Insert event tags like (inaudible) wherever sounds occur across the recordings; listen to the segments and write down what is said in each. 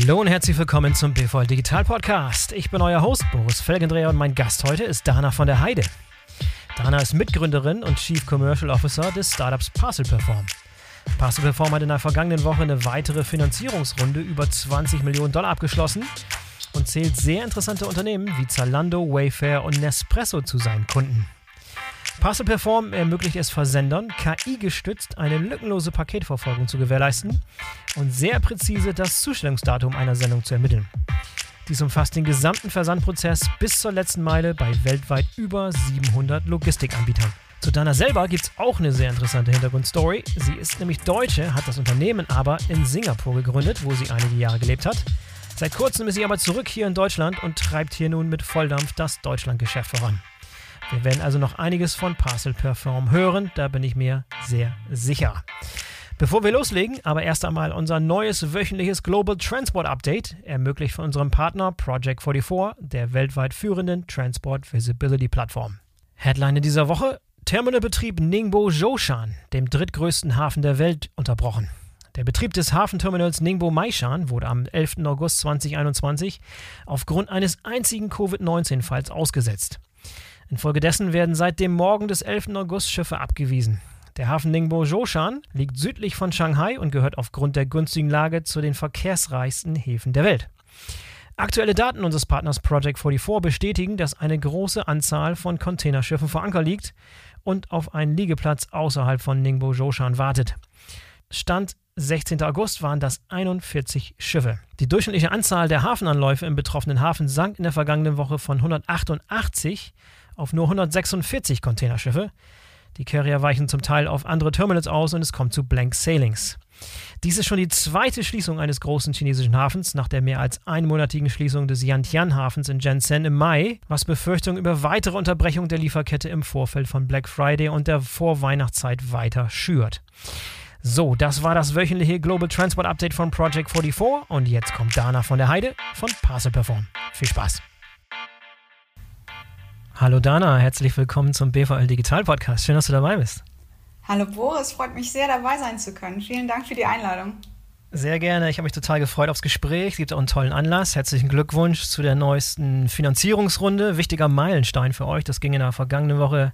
Hallo und herzlich willkommen zum BVL Digital Podcast. Ich bin euer Host Boris Felgendreher und mein Gast heute ist Dana von der Heide. Dana ist Mitgründerin und Chief Commercial Officer des Startups Parcel Perform. Parcel Perform hat in der vergangenen Woche eine weitere Finanzierungsrunde über 20 Millionen Dollar abgeschlossen und zählt sehr interessante Unternehmen wie Zalando, Wayfair und Nespresso zu seinen Kunden. Parcel Perform ermöglicht es Versendern, KI-gestützt eine lückenlose Paketverfolgung zu gewährleisten und sehr präzise das Zustellungsdatum einer Sendung zu ermitteln. Dies umfasst den gesamten Versandprozess bis zur letzten Meile bei weltweit über 700 Logistikanbietern. Zu Dana selber gibt es auch eine sehr interessante Hintergrundstory. Sie ist nämlich Deutsche, hat das Unternehmen aber in Singapur gegründet, wo sie einige Jahre gelebt hat. Seit kurzem ist sie aber zurück hier in Deutschland und treibt hier nun mit Volldampf das Deutschlandgeschäft voran. Wir werden also noch einiges von Parcel Perform hören, da bin ich mir sehr sicher. Bevor wir loslegen, aber erst einmal unser neues wöchentliches Global Transport Update, ermöglicht von unserem Partner Project 44, der weltweit führenden Transport Visibility Plattform. Headline in dieser Woche: Terminalbetrieb Ningbo Zhoushan, dem drittgrößten Hafen der Welt, unterbrochen. Der Betrieb des Hafenterminals Ningbo Maishan wurde am 11. August 2021 aufgrund eines einzigen Covid-19-Falls ausgesetzt. Infolgedessen werden seit dem Morgen des 11. August Schiffe abgewiesen. Der Hafen Ningbo Zhoushan liegt südlich von Shanghai und gehört aufgrund der günstigen Lage zu den verkehrsreichsten Häfen der Welt. Aktuelle Daten unseres Partners Project 44 bestätigen, dass eine große Anzahl von Containerschiffen vor Anker liegt und auf einen Liegeplatz außerhalb von Ningbo Zhoushan wartet. Stand 16. August waren das 41 Schiffe. Die durchschnittliche Anzahl der Hafenanläufe im betroffenen Hafen sank in der vergangenen Woche von 188 auf nur 146 Containerschiffe. Die Carrier weichen zum Teil auf andere Terminals aus und es kommt zu Blank Sailings. Dies ist schon die zweite Schließung eines großen chinesischen Hafens nach der mehr als einmonatigen Schließung des Yantian-Hafens in Shenzhen im Mai, was Befürchtungen über weitere Unterbrechung der Lieferkette im Vorfeld von Black Friday und der Vorweihnachtszeit weiter schürt. So, das war das wöchentliche Global Transport Update von Project 44 und jetzt kommt Dana von der Heide von Parcel Perform. Viel Spaß! Hallo Dana, herzlich willkommen zum BVL Digital Podcast. Schön, dass du dabei bist. Hallo Boris, freut mich sehr dabei sein zu können. Vielen Dank für die Einladung. Sehr gerne. Ich habe mich total gefreut aufs Gespräch. Es gibt auch einen tollen Anlass. Herzlichen Glückwunsch zu der neuesten Finanzierungsrunde. Wichtiger Meilenstein für euch. Das ging in der vergangenen Woche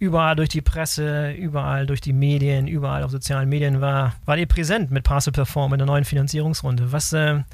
überall durch die Presse, überall durch die Medien, überall auf sozialen Medien war, war ihr präsent mit Parcel Perform in der neuen Finanzierungsrunde. Was, äh,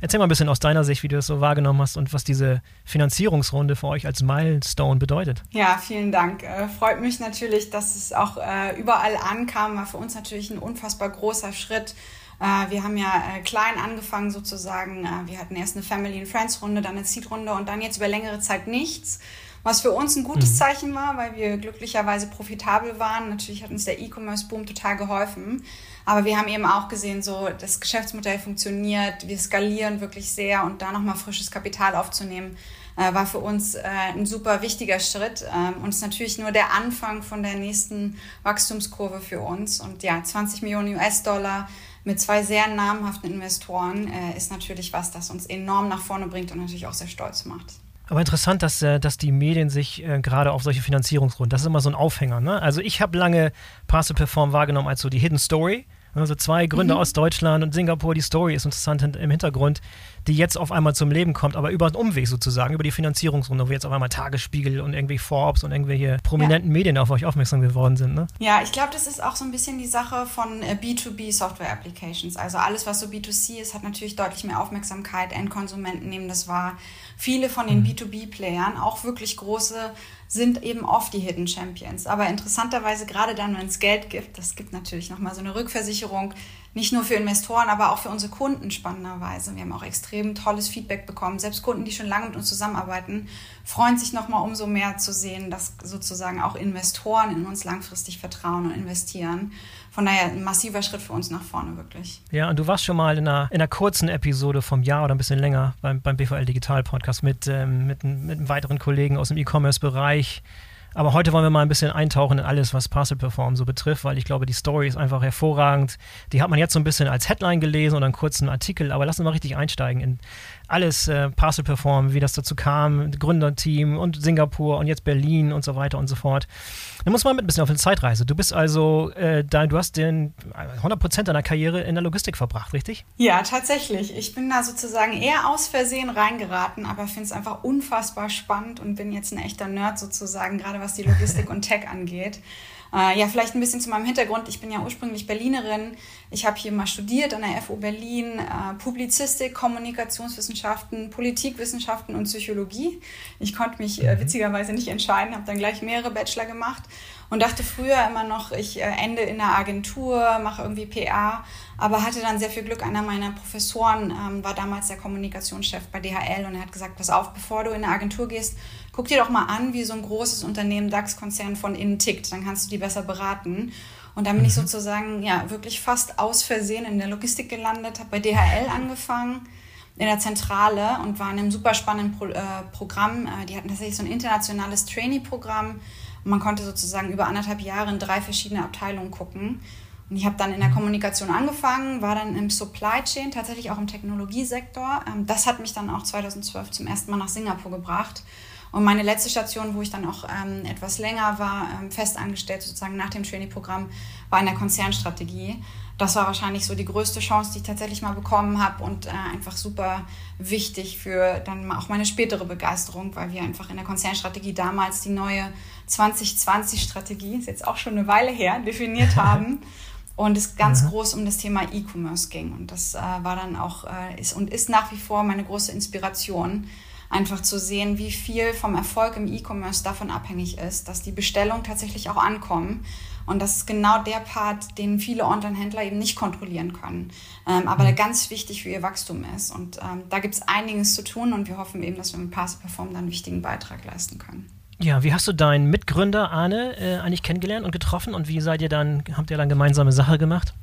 erzähl mal ein bisschen aus deiner Sicht, wie du das so wahrgenommen hast und was diese Finanzierungsrunde für euch als Milestone bedeutet. Ja, vielen Dank. Äh, freut mich natürlich, dass es auch äh, überall ankam. War für uns natürlich ein unfassbar großer Schritt. Äh, wir haben ja klein angefangen sozusagen. Wir hatten erst eine Family and Friends Runde, dann eine Seed-Runde und dann jetzt über längere Zeit nichts was für uns ein gutes mhm. Zeichen war, weil wir glücklicherweise profitabel waren. Natürlich hat uns der E-Commerce-Boom total geholfen. Aber wir haben eben auch gesehen, so das Geschäftsmodell funktioniert, wir skalieren wirklich sehr und da nochmal frisches Kapital aufzunehmen, äh, war für uns äh, ein super wichtiger Schritt ähm, und ist natürlich nur der Anfang von der nächsten Wachstumskurve für uns. Und ja, 20 Millionen US-Dollar mit zwei sehr namhaften Investoren äh, ist natürlich was, das uns enorm nach vorne bringt und natürlich auch sehr stolz macht. Aber interessant, dass, äh, dass die Medien sich äh, gerade auf solche Finanzierungsrunden, das ist immer so ein Aufhänger. Ne? Also ich habe lange Parcel Perform wahrgenommen als so die Hidden Story. Also zwei Gründer mhm. aus Deutschland und Singapur, die Story ist interessant im Hintergrund, die jetzt auf einmal zum Leben kommt, aber über einen Umweg sozusagen, über die Finanzierungsrunde, wo jetzt auf einmal Tagesspiegel und irgendwie Forbes und irgendwelche prominenten ja. Medien auf euch aufmerksam geworden sind. Ne? Ja, ich glaube, das ist auch so ein bisschen die Sache von äh, B2B Software Applications. Also alles, was so B2C ist, hat natürlich deutlich mehr Aufmerksamkeit. Endkonsumenten nehmen das wahr. Viele von den mhm. B2B-Playern, auch wirklich große, sind eben oft die Hidden Champions. Aber interessanterweise, gerade dann, wenn es Geld gibt, das gibt natürlich nochmal so eine Rückversicherung, nicht nur für Investoren, aber auch für unsere Kunden spannenderweise. Wir haben auch extrem tolles Feedback bekommen. Selbst Kunden, die schon lange mit uns zusammenarbeiten, freuen sich nochmal umso mehr zu sehen, dass sozusagen auch Investoren in uns langfristig vertrauen und investieren. Von daher ein massiver Schritt für uns nach vorne, wirklich. Ja, und du warst schon mal in einer, in einer kurzen Episode vom Jahr oder ein bisschen länger beim, beim BVL Digital Podcast mit, ähm, mit, mit einem weiteren Kollegen aus dem E-Commerce-Bereich Aber heute wollen wir mal ein bisschen eintauchen in alles, was Parcel Perform so betrifft, weil ich glaube, die Story ist einfach hervorragend. Die hat man jetzt so ein bisschen als Headline gelesen oder einen kurzen Artikel, aber lass uns mal richtig einsteigen in alles äh, Parcel Perform, wie das dazu kam, Gründerteam und Singapur und jetzt Berlin und so weiter und so fort. Da muss man mit ein bisschen auf eine Zeitreise. Du bist also, äh, da, du hast den 100% deiner Karriere in der Logistik verbracht, richtig? Ja, tatsächlich. Ich bin da sozusagen eher aus Versehen reingeraten, aber finde es einfach unfassbar spannend und bin jetzt ein echter Nerd sozusagen, gerade was die Logistik und Tech angeht. Äh, ja, vielleicht ein bisschen zu meinem Hintergrund. Ich bin ja ursprünglich Berlinerin. Ich habe hier mal studiert an der FU Berlin, äh, Publizistik, Kommunikationswissenschaften, Politikwissenschaften und Psychologie. Ich konnte mich äh, mhm. witzigerweise nicht entscheiden, habe dann gleich mehrere Bachelor gemacht und dachte früher immer noch, ich äh, ende in einer Agentur, mache irgendwie PA, aber hatte dann sehr viel Glück. Einer meiner Professoren ähm, war damals der Kommunikationschef bei DHL und er hat gesagt, pass auf, bevor du in eine Agentur gehst, guck dir doch mal an, wie so ein großes Unternehmen, DAX-Konzern von innen tickt. Dann kannst du die besser beraten. Und dann bin ich mhm. sozusagen ja wirklich fast aus Versehen in der Logistik gelandet, habe bei DHL angefangen in der Zentrale und war in einem super spannenden Pro äh, Programm. Äh, die hatten tatsächlich so ein internationales Trainee-Programm. Man konnte sozusagen über anderthalb Jahre in drei verschiedene Abteilungen gucken. Und ich habe dann in der Kommunikation angefangen, war dann im Supply Chain, tatsächlich auch im Technologiesektor. Ähm, das hat mich dann auch 2012 zum ersten Mal nach Singapur gebracht und meine letzte Station, wo ich dann auch ähm, etwas länger war, ähm, festangestellt sozusagen nach dem Trainee-Programm, war in der Konzernstrategie. Das war wahrscheinlich so die größte Chance, die ich tatsächlich mal bekommen habe und äh, einfach super wichtig für dann auch meine spätere Begeisterung, weil wir einfach in der Konzernstrategie damals die neue 2020-Strategie, ist jetzt auch schon eine Weile her, definiert (laughs) haben. und es ganz mhm. groß um das Thema E-Commerce ging. Und das äh, war dann auch äh, ist und ist nach wie vor meine große Inspiration, einfach zu sehen, wie viel vom Erfolg im E-Commerce davon abhängig ist, dass die Bestellungen tatsächlich auch ankommen. Und das ist genau der Part, den viele Online-Händler eben nicht kontrollieren können, ähm, aber der mhm. ganz wichtig für ihr Wachstum ist. Und ähm, da gibt es einiges zu tun und wir hoffen eben, dass wir mit Pass Perform dann einen wichtigen Beitrag leisten können. Ja, wie hast du deinen Mitgründer Arne äh, eigentlich kennengelernt und getroffen und wie seid ihr dann, habt ihr dann gemeinsame Sache gemacht?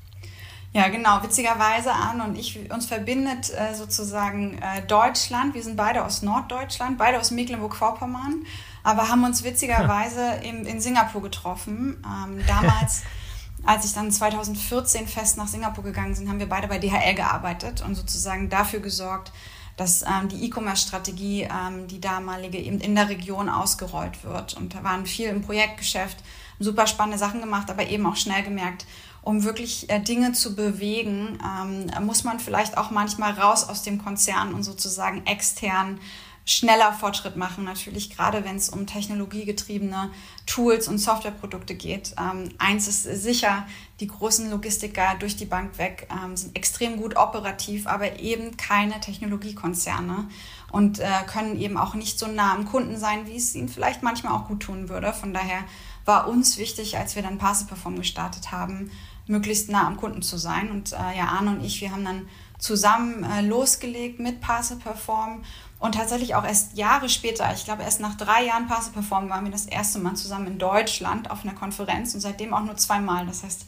Ja, genau. Witzigerweise, Arne und ich, uns verbindet äh, sozusagen äh, Deutschland. Wir sind beide aus Norddeutschland, beide aus Mecklenburg-Vorpommern, aber haben uns witzigerweise in, in Singapur getroffen. Ähm, damals, (laughs) als ich dann 2014 fest nach Singapur gegangen bin, haben wir beide bei DHL gearbeitet und sozusagen dafür gesorgt, dass ähm, die E-Commerce-Strategie, ähm, die damalige, eben in der Region ausgerollt wird. Und da waren viel im Projektgeschäft, super spannende Sachen gemacht, aber eben auch schnell gemerkt, um wirklich äh, Dinge zu bewegen, ähm, muss man vielleicht auch manchmal raus aus dem Konzern und sozusagen extern schneller Fortschritt machen, natürlich gerade wenn es um technologiegetriebene Tools und Softwareprodukte geht. Ähm, eins ist sicher, die großen Logistiker durch die Bank weg ähm, sind extrem gut operativ, aber eben keine Technologiekonzerne und äh, können eben auch nicht so nah am Kunden sein, wie es ihnen vielleicht manchmal auch gut tun würde. Von daher war uns wichtig, als wir dann Parse Perform gestartet haben, möglichst nah am Kunden zu sein. Und äh, ja, Arne und ich, wir haben dann zusammen äh, losgelegt mit Parse Perform und tatsächlich auch erst Jahre später, ich glaube erst nach drei Jahren Parse Perform, waren wir das erste Mal zusammen in Deutschland auf einer Konferenz und seitdem auch nur zweimal. Das heißt,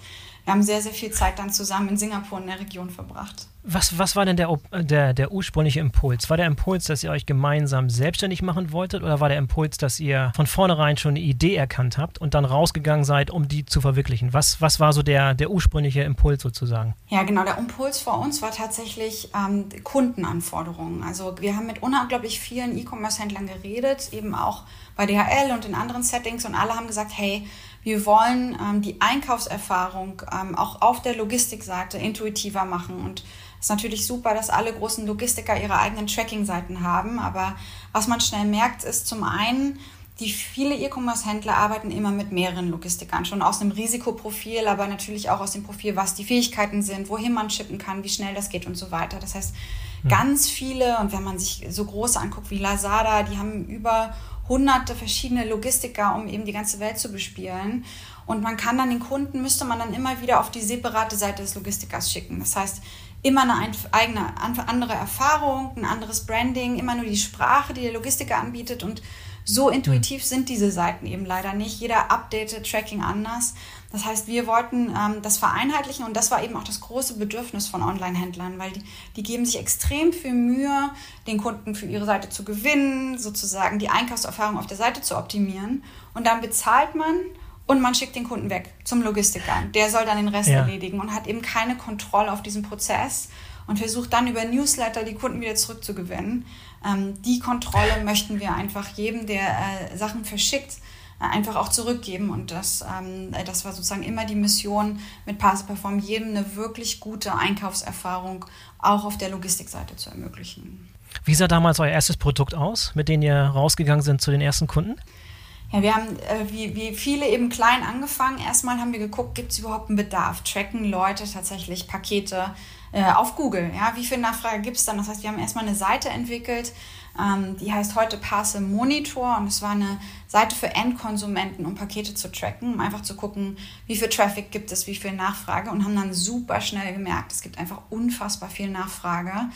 wir haben sehr, sehr viel Zeit dann zusammen in Singapur in der Region verbracht. Was, was war denn der, der, der ursprüngliche Impuls? War der Impuls, dass ihr euch gemeinsam selbstständig machen wolltet oder war der Impuls, dass ihr von vornherein schon eine Idee erkannt habt und dann rausgegangen seid, um die zu verwirklichen? Was, was war so der, der ursprüngliche Impuls sozusagen? Ja, genau. Der Impuls vor uns war tatsächlich ähm, Kundenanforderungen. Also wir haben mit unglaublich vielen E-Commerce-Händlern geredet, eben auch bei DHL und in anderen Settings und alle haben gesagt, hey, wir wollen ähm, die Einkaufserfahrung ähm, auch auf der Logistikseite intuitiver machen und ist natürlich super, dass alle großen Logistiker ihre eigenen Tracking-Seiten haben, aber was man schnell merkt, ist zum einen, die viele E-Commerce-Händler arbeiten immer mit mehreren Logistikern, schon aus dem Risikoprofil, aber natürlich auch aus dem Profil, was die Fähigkeiten sind, wohin man shippen kann, wie schnell das geht und so weiter. Das heißt, hm. ganz viele, und wenn man sich so große anguckt wie Lazada, die haben über hunderte verschiedene Logistiker, um eben die ganze Welt zu bespielen. Und man kann dann den Kunden, müsste man dann immer wieder auf die separate Seite des Logistikers schicken. Das heißt, immer eine eigene, andere Erfahrung, ein anderes Branding, immer nur die Sprache, die der Logistiker anbietet und So intuitiv mhm. sind diese Seiten eben leider nicht. Jeder updatet Tracking anders. Das heißt, wir wollten ähm, das vereinheitlichen und das war eben auch das große Bedürfnis von Online-Händlern, weil die, die geben sich extrem viel Mühe, den Kunden für ihre Seite zu gewinnen, sozusagen die Einkaufserfahrung auf der Seite zu optimieren. Und dann bezahlt man und man schickt den Kunden weg zum Logistiker. Der soll dann den Rest ja. erledigen und hat eben keine Kontrolle auf diesen Prozess und versucht dann über Newsletter die Kunden wieder zurückzugewinnen. Ähm, die Kontrolle möchten wir einfach jedem, der äh, Sachen verschickt, äh, einfach auch zurückgeben. Und das, ähm, das war sozusagen immer die Mission mit Pass Perform, jedem eine wirklich gute Einkaufserfahrung auch auf der Logistikseite zu ermöglichen. Wie sah damals euer erstes Produkt aus, mit dem ihr rausgegangen sind zu den ersten Kunden? Ja, wir haben äh, wie, wie viele eben klein angefangen. Erstmal haben wir geguckt, gibt es überhaupt einen Bedarf? Tracken Leute tatsächlich Pakete äh, auf Google? Ja, wie viel Nachfrage gibt es dann? Das heißt, wir haben erstmal eine Seite entwickelt, ähm, die heißt heute Parcel Monitor und es war eine Seite für Endkonsumenten, um Pakete zu tracken, um einfach zu gucken, wie viel Traffic gibt es, wie viel Nachfrage und haben dann super schnell gemerkt, es gibt einfach unfassbar viel Nachfrage.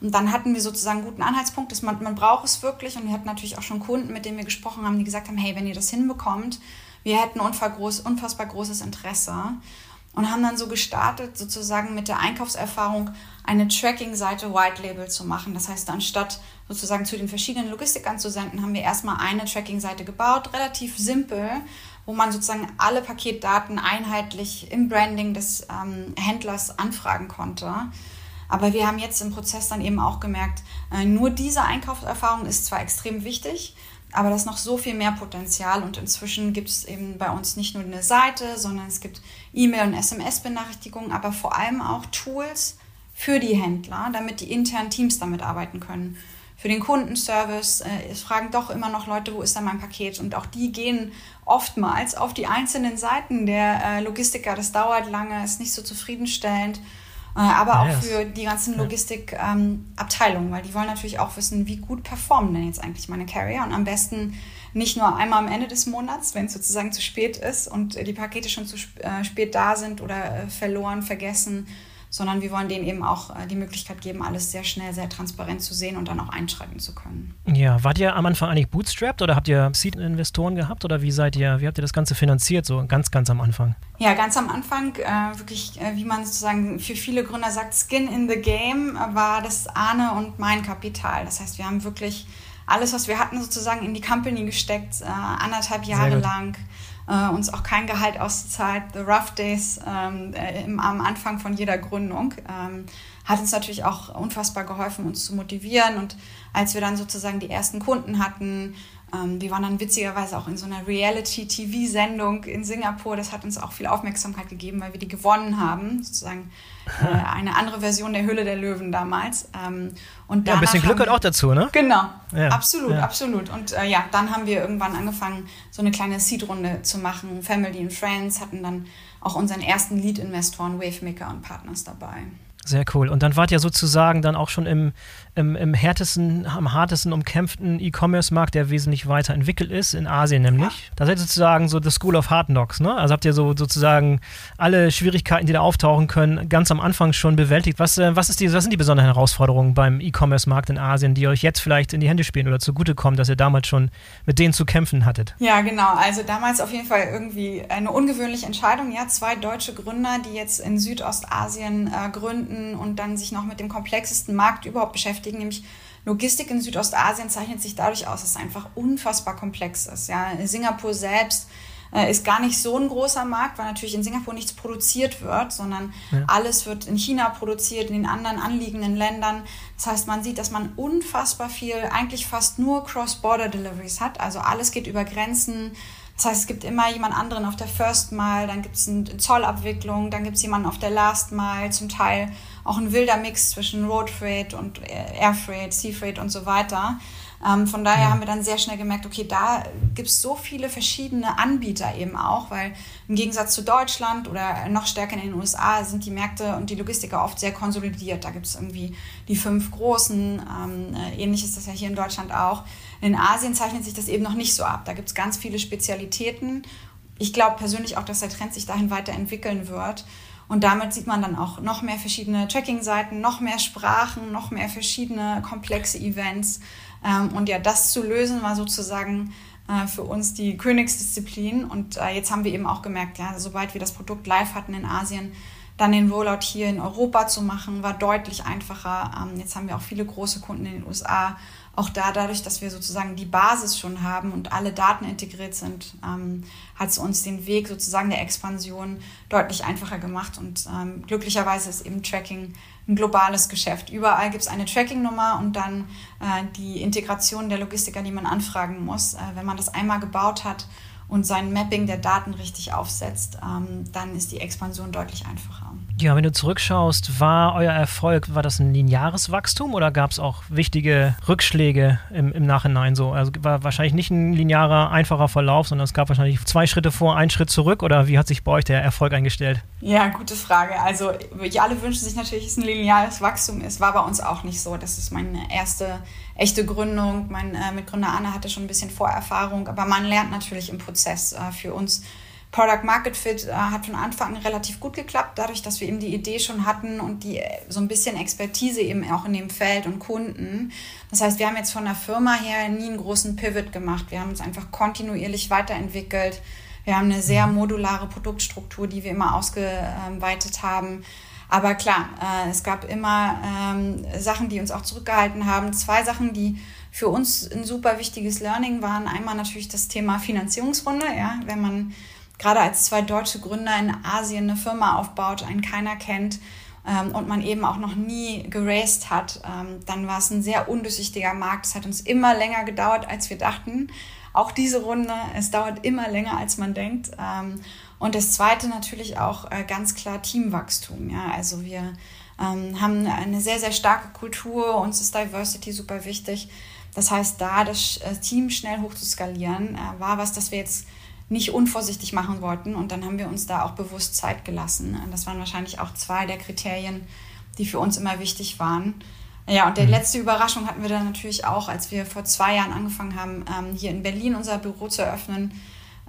Und dann hatten wir sozusagen guten Anhaltspunkt, dass man, man braucht es wirklich. Und wir hatten natürlich auch schon Kunden, mit denen wir gesprochen haben, die gesagt haben, hey, wenn ihr das hinbekommt, wir hätten unfassbar großes Interesse. Und haben dann so gestartet, sozusagen mit der Einkaufserfahrung eine Tracking-Seite White Label zu machen. Das heißt, anstatt sozusagen zu den verschiedenen Logistikern zu senden, haben wir erstmal eine Tracking-Seite gebaut, relativ simpel, wo man sozusagen alle Paketdaten einheitlich im Branding des ähm, Händlers anfragen konnte. Aber wir haben jetzt im Prozess dann eben auch gemerkt, äh, nur diese Einkaufserfahrung ist zwar extrem wichtig, aber da ist noch so viel mehr Potenzial und inzwischen gibt es eben bei uns nicht nur eine Seite, sondern es gibt E-Mail- und SMS-Benachrichtigungen, aber vor allem auch Tools für die Händler, damit die internen Teams damit arbeiten können. Für den Kundenservice, äh, fragen doch immer noch Leute, wo ist da mein Paket? Und auch die gehen oftmals auf die einzelnen Seiten der äh, Logistiker. Das dauert lange, ist nicht so zufriedenstellend. Äh, aber auch für die ganzen Logistikabteilungen, ähm, weil die wollen natürlich auch wissen, wie gut performen denn jetzt eigentlich meine Carrier? Und am besten nicht nur einmal am Ende des Monats, wenn es sozusagen zu spät ist und die Pakete schon zu äh, spät da sind oder äh, verloren, vergessen sondern wir wollen denen eben auch äh, die Möglichkeit geben, alles sehr schnell, sehr transparent zu sehen und dann auch einschreiten zu können. Ja, wart ihr am Anfang eigentlich bootstrapped oder habt ihr Seed-Investoren gehabt oder wie seid ihr, wie habt ihr das Ganze finanziert, so ganz, ganz am Anfang? Ja, ganz am Anfang, äh, wirklich, äh, wie man sozusagen für viele Gründer sagt, Skin in the Game, äh, war das Ahne und mein Kapital. Das heißt, wir haben wirklich alles, was wir hatten, sozusagen in die Company gesteckt, äh, anderthalb Jahre lang äh, uns auch kein Gehalt auszahlt. The Rough Days ähm, äh, im, am Anfang von jeder Gründung ähm, hat uns natürlich auch unfassbar geholfen, uns zu motivieren. Und als wir dann sozusagen die ersten Kunden hatten, wir waren dann witzigerweise auch in so einer Reality-TV-Sendung in Singapur. Das hat uns auch viel Aufmerksamkeit gegeben, weil wir die gewonnen haben. Sozusagen äh, eine andere Version der Hülle der Löwen damals. Ähm, und ja, ein bisschen Glück gehört auch dazu, ne? Genau, ja, absolut, ja. absolut. Und äh, ja, dann haben wir irgendwann angefangen, so eine kleine Seed-Runde zu machen. Family and Friends hatten dann auch unseren ersten Lead-Investoren, Wavemaker und Partners dabei. Sehr cool. Und dann wart ihr sozusagen dann auch schon im, im, im härtesten, am hartesten umkämpften E-Commerce-Markt, der wesentlich weiterentwickelt ist, in Asien nämlich. Da seid ihr sozusagen so the School of Hard Knocks, ne? Also habt ihr so sozusagen alle Schwierigkeiten, die da auftauchen können, ganz am Anfang schon bewältigt. Was, äh, was, ist die, was sind die besonderen Herausforderungen beim E-Commerce-Markt in Asien, die euch jetzt vielleicht in die Hände spielen oder zugutekommen, dass ihr damals schon mit denen zu kämpfen hattet? Ja, genau. Also damals auf jeden Fall irgendwie eine ungewöhnliche Entscheidung. Ja, zwei deutsche Gründer, die jetzt in Südostasien äh, gründen Märkten und dann sich noch mit dem komplexesten Markt überhaupt beschäftigen, nämlich Logistik in Südostasien zeichnet sich dadurch aus, dass es einfach unfassbar komplex ist. Ja, Singapur selbst äh, ist gar nicht so ein großer Markt, weil natürlich in Singapur nichts produziert wird, sondern ja. alles wird in China produziert, in den anderen anliegenden Ländern. Das heißt, man sieht, dass man unfassbar viel, eigentlich fast nur Cross-Border-Deliveries hat. Also alles geht über Grenzen. Das heißt, es gibt immer jemand anderen auf der First Mile, dann gibt es eine Zollabwicklung, dann gibt es jemanden auf der Last Mile, zum Teil auch ein wilder Mix zwischen Road Freight und Air Freight, Sea Freight und so weiter. Ähm, von daher ja. haben wir dann sehr schnell gemerkt, okay, da gibt es so viele verschiedene Anbieter eben auch, weil im Gegensatz zu Deutschland oder noch stärker in den USA sind die Märkte und die Logistiker oft sehr konsolidiert. Da gibt es irgendwie die fünf großen, ähm, äh, ähnlich ist das ja hier in Deutschland auch. In Asien zeichnet sich das eben noch nicht so ab. Da gibt es ganz viele Spezialitäten. Ich glaube persönlich auch, dass der Trend sich dahin weiterentwickeln wird. Und damit sieht man dann auch noch mehr verschiedene Tracking-Seiten, noch mehr Sprachen, noch mehr verschiedene komplexe Events. Ähm, und ja, das zu lösen war sozusagen äh, für uns die Königsdisziplin. Und äh, jetzt haben wir eben auch gemerkt, ja, sobald wir das Produkt live hatten in Asien, dann den Rollout hier in Europa zu machen, war deutlich einfacher. Ähm, jetzt haben wir auch viele große Kunden in den USA. Auch da, dadurch, dass wir sozusagen die Basis schon haben und alle Daten integriert sind, ähm, hat es uns den Weg sozusagen der Expansion deutlich einfacher gemacht. Und glücklicherweise ist eben Tracking ein globales Geschäft. Überall gibt es eine Tracking-Nummer und dann äh, die Integration der Logistiker, die man anfragen muss. Äh, wenn man das einmal gebaut hat und sein Mapping der Daten richtig aufsetzt, ähm, dann ist die Expansion deutlich einfacher. Ja, wenn du zurückschaust, war euer Erfolg, war das ein lineares Wachstum oder gab es auch wichtige Rückschläge im, im Nachhinein so? Also war wahrscheinlich nicht ein linearer, einfacher Verlauf, sondern es gab wahrscheinlich zwei Schritte vor, einen Schritt zurück oder wie hat sich bei euch der Erfolg eingestellt? Ja, gute Frage. Also alle wünschen sich natürlich, dass es ein lineares Wachstum ist, war bei uns auch nicht so. Das ist meine erste echte Gründung. Mein äh, Mitgründer Anne hatte schon ein bisschen Vorerfahrung, aber man lernt natürlich im Prozess äh, für uns Product Market Fit äh, hat von Anfang an relativ gut geklappt, dadurch, dass wir eben die Idee schon hatten und die äh, so ein bisschen Expertise eben auch in dem Feld und Kunden. Das heißt, wir haben jetzt von der Firma her nie einen großen Pivot gemacht. Wir haben uns einfach kontinuierlich weiterentwickelt. Wir haben eine sehr modulare Produktstruktur, die wir immer ausgeweitet haben. Aber klar, äh, es gab immer ähm, Sachen, die uns auch zurückgehalten haben. Zwei Sachen, die für uns ein super wichtiges Learning waren. Einmal natürlich das Thema Finanzierungsrunde. Ja, wenn man gerade als zwei deutsche Gründer in Asien eine Firma aufbaut, einen keiner kennt ähm, und man eben auch noch nie geraced hat, ähm, dann war es ein sehr undurchsichtiger Markt. Es hat uns immer länger gedauert, als wir dachten. Auch diese Runde, es dauert immer länger, als man denkt. Ähm, und das Zweite natürlich auch äh, ganz klar Teamwachstum. Ja? Also wir ähm, haben eine sehr, sehr starke Kultur, uns ist Diversity super wichtig. Das heißt, da das äh, Team schnell hoch zu skalieren, äh, war was, das wir jetzt nicht unvorsichtig machen wollten. Und dann haben wir uns da auch bewusst Zeit gelassen. Das waren wahrscheinlich auch zwei der Kriterien, die für uns immer wichtig waren. Ja, und die mhm. letzte Überraschung hatten wir dann natürlich auch, als wir vor zwei Jahren angefangen haben, ähm, hier in Berlin unser Büro zu eröffnen,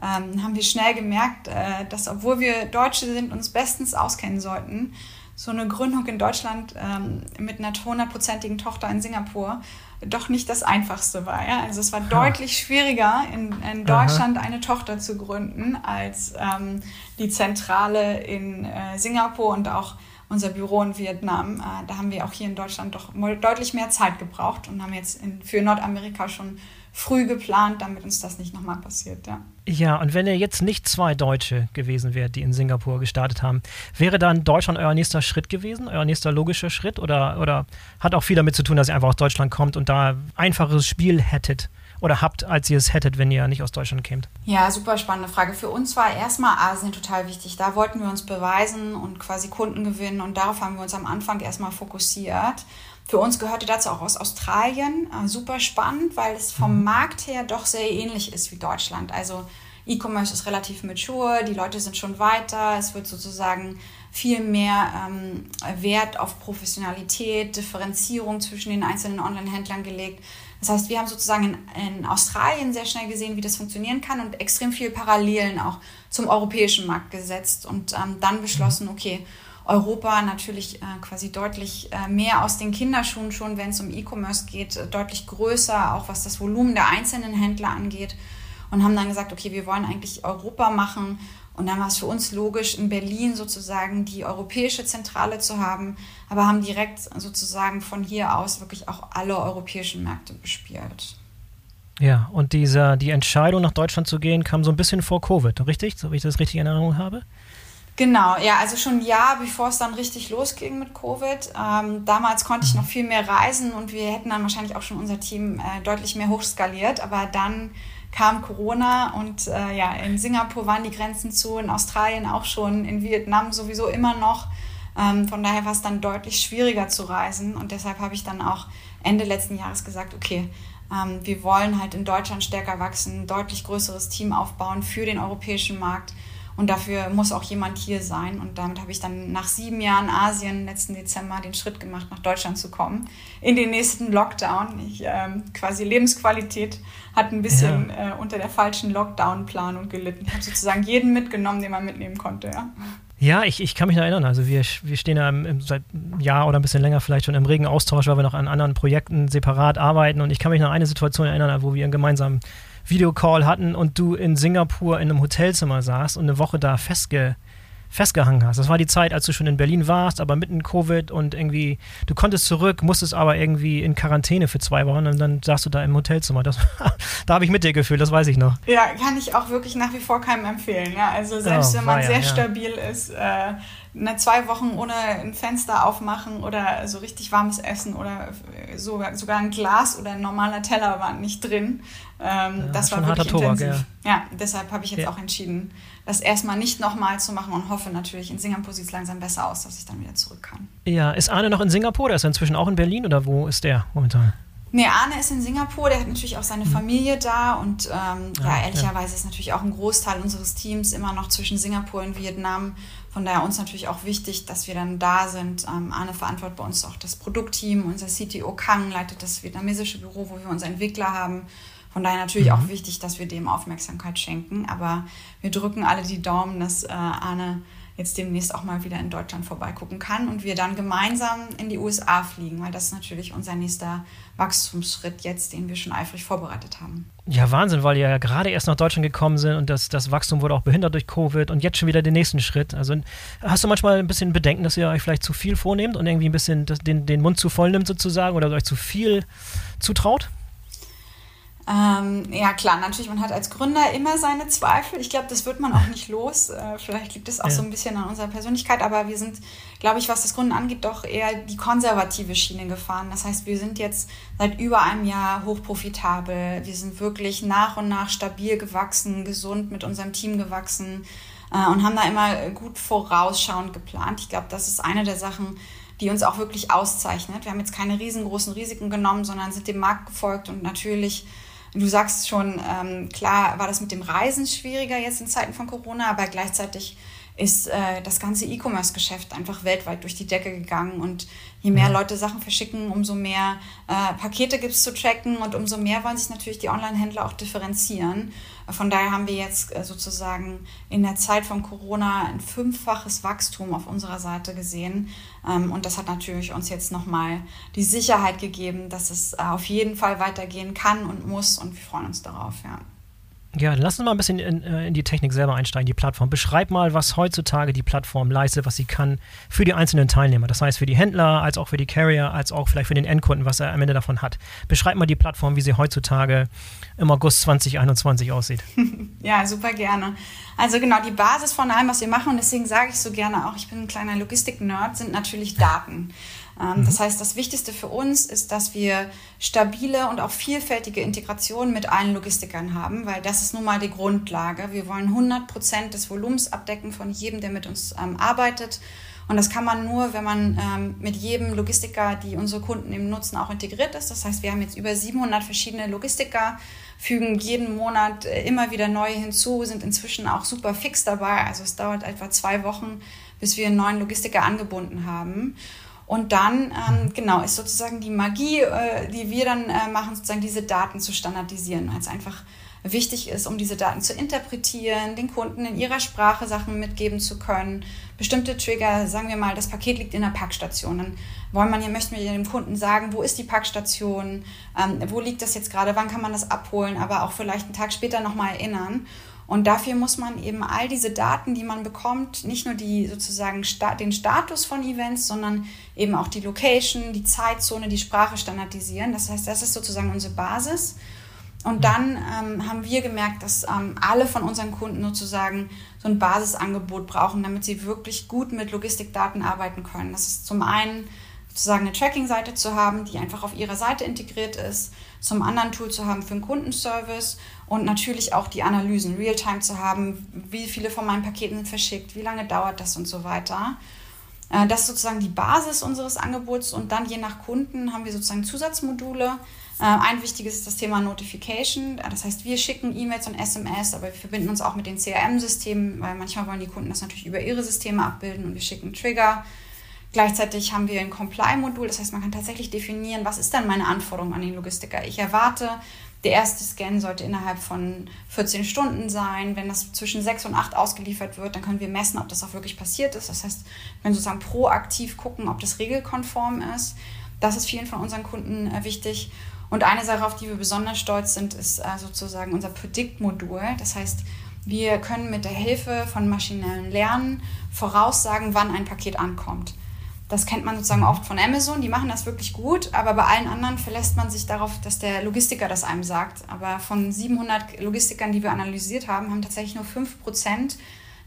ähm, haben wir schnell gemerkt, äh, dass obwohl wir Deutsche sind, uns bestens auskennen sollten, so eine Gründung in Deutschland ähm, mit einer hundertprozentigen Tochter in Singapur doch nicht das Einfachste war. Ja? Also es war ha. deutlich schwieriger, in, in Deutschland Aha. eine Tochter zu gründen, als ähm, die Zentrale in äh, Singapur und auch unser Büro in Vietnam. Äh, da haben wir auch hier in Deutschland doch deutlich mehr Zeit gebraucht und haben jetzt in, für Nordamerika schon früh geplant, damit uns das nicht nochmal passiert. Ja. ja, und wenn ihr jetzt nicht zwei Deutsche gewesen wärt, die in Singapur gestartet haben, wäre dann Deutschland euer nächster Schritt gewesen, euer nächster logischer Schritt? Oder, oder hat auch viel damit zu tun, dass ihr einfach aus Deutschland kommt und da einfaches Spiel hättet? oder habt, als ihr es hättet, wenn ihr nicht aus Deutschland kämt? Ja, super spannende Frage. Für uns war erstmal Asien total wichtig. Da wollten wir uns beweisen und quasi Kunden gewinnen und darauf haben wir uns am Anfang erstmal fokussiert. Für uns gehörte dazu auch aus Australien. Äh, super spannend, weil es vom mhm. Markt her doch sehr ähnlich ist wie Deutschland. Also E-Commerce ist relativ mature, die Leute sind schon weiter, es wird sozusagen viel mehr ähm, Wert auf Professionalität, Differenzierung zwischen den einzelnen Online-Händlern gelegt. Das heißt, wir haben sozusagen in, in, Australien sehr schnell gesehen, wie das funktionieren kann und extrem viele Parallelen auch zum europäischen Markt gesetzt und ähm, dann beschlossen, mhm. okay, Europa natürlich äh, quasi deutlich äh, mehr aus den Kinderschuhen schon, wenn es um E-Commerce geht, äh, deutlich größer, auch was das Volumen der einzelnen Händler angeht. Und haben dann gesagt, okay, wir wollen eigentlich Europa machen. Und dann war es für uns logisch, in Berlin sozusagen die europäische Zentrale zu haben, aber haben direkt sozusagen von hier aus wirklich auch alle europäischen Märkte bespielt. Ja, und dieser, die Entscheidung nach Deutschland zu gehen, kam so ein bisschen vor Covid, richtig? So wie ich das richtig in Erinnerung habe? Genau, ja, also schon ein Jahr, bevor es dann richtig losging mit Covid. Ähm, damals konnte ich noch viel mehr reisen und wir hätten dann wahrscheinlich auch schon unser Team äh, deutlich mehr hochskaliert. Aber dann kam Corona und äh, ja, in Singapur waren die Grenzen zu, in Australien auch schon, in Vietnam sowieso immer noch. Ähm, von daher war es dann deutlich schwieriger zu reisen und deshalb habe ich dann auch Ende letzten Jahres gesagt, okay, ähm, wir wollen halt in Deutschland stärker wachsen, deutlich größeres Team aufbauen für den europäischen Markt und dafür muss auch jemand hier sein. Und damit habe ich dann nach sieben Jahren Asien letzten Dezember den Schritt gemacht, nach Deutschland zu kommen. In den nächsten Lockdown. Ich, ähm, quasi Lebensqualität hat ein bisschen ja. äh, unter der falschen Lockdown-Planung gelitten. Ich habe sozusagen jeden mitgenommen, den man mitnehmen konnte. Ja. Ja, ich, ich kann mich noch erinnern. Also wir, wir stehen ja im, im, seit einem Jahr oder ein bisschen länger vielleicht schon im regen Austausch, weil wir noch an anderen Projekten separat arbeiten. Und ich kann mich noch an eine Situation erinnern, wo wir einen gemeinsamen Videocall hatten und du in Singapur in einem Hotelzimmer saßt und eine Woche da festge, festgehangen hast. Das war die Zeit, als du schon in Berlin warst, aber mitten Covid und irgendwie, du konntest zurück, musstest aber irgendwie in Quarantäne für zwei Wochen und dann saßt du da im Hotelzimmer. Das, (laughs) da habe ich mit dir gefühlt, das weiß ich noch. Ja, kann ich auch wirklich nach wie vor keinem empfehlen. Ja? Also selbst oh, wenn man ja, sehr ja. stabil ist, äh, eine zwei Wochen ohne ein Fenster aufmachen oder so richtig warmes Essen oder sogar, sogar ein Glas oder ein normaler Teller waren nicht drin. Ähm, ja, das war wirklich Tobak, intensiv. Ja. ja deshalb habe ich jetzt ja. auch entschieden, das erstmal nicht nochmal zu machen und hoffe natürlich, in Singapur sieht es langsam besser aus, dass ich dann wieder zurück kann. Ja, ist Arne noch in Singapur oder ist er inzwischen auch in Berlin oder wo ist der momentan? Nee, Arne ist in Singapur, der hat natürlich auch seine mhm. Familie da und ähm, ja, ja, ehrlicherweise ist natürlich auch ein Großteil unseres Teams immer noch zwischen Singapur und Vietnam. Von daher uns natürlich auch wichtig, dass wir dann da sind. Ähm, Arne verantwortet bei uns auch das Produktteam. Unser CTO Kang leitet das vietnamesische Büro, wo wir unsere Entwickler haben. Von daher natürlich mhm. auch wichtig, dass wir dem Aufmerksamkeit schenken. Aber wir drücken alle die Daumen, dass äh, Arne jetzt demnächst auch mal wieder in Deutschland vorbeigucken kann und wir dann gemeinsam in die USA fliegen, weil das ist natürlich unser nächster Wachstumsschritt jetzt, den wir schon eifrig vorbereitet haben. Ja, Wahnsinn, weil ihr ja gerade erst nach Deutschland gekommen sind und das, das Wachstum wurde auch behindert durch Covid und jetzt schon wieder den nächsten Schritt. Also hast du manchmal ein bisschen Bedenken, dass ihr euch vielleicht zu viel vornehmt und irgendwie ein bisschen den, den Mund zu voll nimmt sozusagen oder euch zu viel zutraut? Ähm, ja, klar, natürlich, man hat als Gründer immer seine Zweifel. Ich glaube, das wird man auch nicht los. Äh, vielleicht liegt es auch ja. so ein bisschen an unserer Persönlichkeit, aber wir sind, glaube ich, was das Gründen angeht, doch eher die konservative Schiene gefahren. Das heißt, wir sind jetzt seit über einem Jahr hochprofitabel. Wir sind wirklich nach und nach stabil gewachsen, gesund mit unserem Team gewachsen äh, und haben da immer gut vorausschauend geplant. Ich glaube, das ist eine der Sachen, die uns auch wirklich auszeichnet. Wir haben jetzt keine riesengroßen Risiken genommen, sondern sind dem Markt gefolgt und natürlich Du sagst schon, ähm, klar war das mit dem Reisen schwieriger jetzt in Zeiten von Corona, aber gleichzeitig ist äh, das ganze E-Commerce-Geschäft einfach weltweit durch die Decke gegangen. Und je mehr Leute Sachen verschicken, umso mehr äh, Pakete gibt es zu tracken und umso mehr wollen sich natürlich die Online-Händler auch differenzieren. Von daher haben wir jetzt äh, sozusagen in der Zeit von Corona ein fünffaches Wachstum auf unserer Seite gesehen. Ähm, und das hat natürlich uns jetzt nochmal die Sicherheit gegeben, dass es äh, auf jeden Fall weitergehen kann und muss. Und wir freuen uns darauf, ja. Ja, lass uns mal ein bisschen in, äh, in, die Technik selber einsteigen, die Plattform. Beschreib mal, was heutzutage die Plattform leistet, was sie kann für die einzelnen Teilnehmer. Das heißt für die Händler, als auch für die Carrier, als auch vielleicht für den Endkunden, was er am Ende davon hat. Beschreib mal die Plattform, wie sie heutzutage im August 2021 aussieht. (laughs) ja, super gerne. Also genau, die Basis von allem, was wir machen, und deswegen sage ich so gerne auch, ich bin ein kleiner Logistik-Nerd, sind natürlich Daten. Ähm, mhm. Das heißt, das Wichtigste für uns ist, dass wir stabile und auch vielfältige Integration mit allen Logistikern haben, weil das ist nun mal die Grundlage. Wir wollen 100 Prozent des Volumens abdecken von jedem, der mit uns ähm, arbeitet. Und das kann man nur, wenn man ähm, mit jedem Logistiker, die unsere Kunden eben nutzen, auch integriert ist. Das heißt, wir haben jetzt über 700 verschiedene Logistiker, fügen jeden Monat äh, immer wieder neue hinzu, sind inzwischen auch super fix dabei. Also es dauert etwa zwei Wochen, bis wir einen neuen Logistiker angebunden haben. Und dann, ähm, genau, ist sozusagen die Magie, äh, die wir dann äh, machen, sozusagen diese Daten zu standardisieren, weil es einfach wichtig ist, um diese Daten zu interpretieren, den Kunden in ihrer Sprache Sachen mitgeben zu können. Bestimmte Trigger, sagen wir mal, das Paket liegt in der Packstation. Dann wollen man hier, möchten wir dem Kunden sagen, wo ist die Packstation, ähm, wo liegt das jetzt gerade, wann kann man das abholen, aber auch vielleicht einen Tag später nochmal erinnern. Und dafür muss man eben all diese Daten, die man bekommt, nicht nur die sozusagen den Status von Events, sondern eben auch die Location, die Zeitzone, die Sprache standardisieren. Das heißt, das ist sozusagen unsere Basis. Und dann ähm, haben wir gemerkt, dass ähm, alle von unseren Kunden sozusagen so ein Basisangebot brauchen, damit sie wirklich gut mit Logistikdaten arbeiten können. Das ist zum einen sozusagen eine Tracking-Seite zu haben, die einfach auf ihrer Seite integriert ist, zum anderen Tool zu haben für einen Kundenservice und natürlich auch die Analysen, Realtime zu haben, wie viele von meinen Paketen sind verschickt, wie lange dauert das und so weiter. Äh, das ist sozusagen die Basis unseres Angebots und dann je nach Kunden haben wir sozusagen Zusatzmodule. Äh, ein wichtiges ist das Thema Notification. Das heißt, wir schicken E-Mails und SMS, aber wir verbinden uns auch mit den CRM-Systemen, weil manchmal wollen die Kunden das natürlich über ihre Systeme abbilden und wir schicken Trigger. Gleichzeitig haben wir ein Comply-Modul, das heißt, man kann tatsächlich definieren, was ist denn meine Anforderung an den Logistiker. Ich erwarte, Der erste Scan sollte innerhalb von 14 Stunden sein. Wenn das zwischen 6 und 8 ausgeliefert wird, dann können wir messen, ob das auch wirklich passiert ist. Das heißt, wir können sozusagen proaktiv gucken, ob das regelkonform ist. Das ist vielen von unseren Kunden äh, wichtig. Und eine Sache, auf die wir besonders stolz sind, ist äh, sozusagen unser Predict-Modul. Das heißt, wir können mit der Hilfe von maschinellem Lernen voraussagen, wann ein Paket ankommt. Das kennt man sozusagen oft von Amazon, die machen das wirklich gut, aber bei allen anderen verlässt man sich darauf, dass der Logistiker das einem sagt. Aber von 700 Logistikern, die wir analysiert haben, haben tatsächlich nur 5%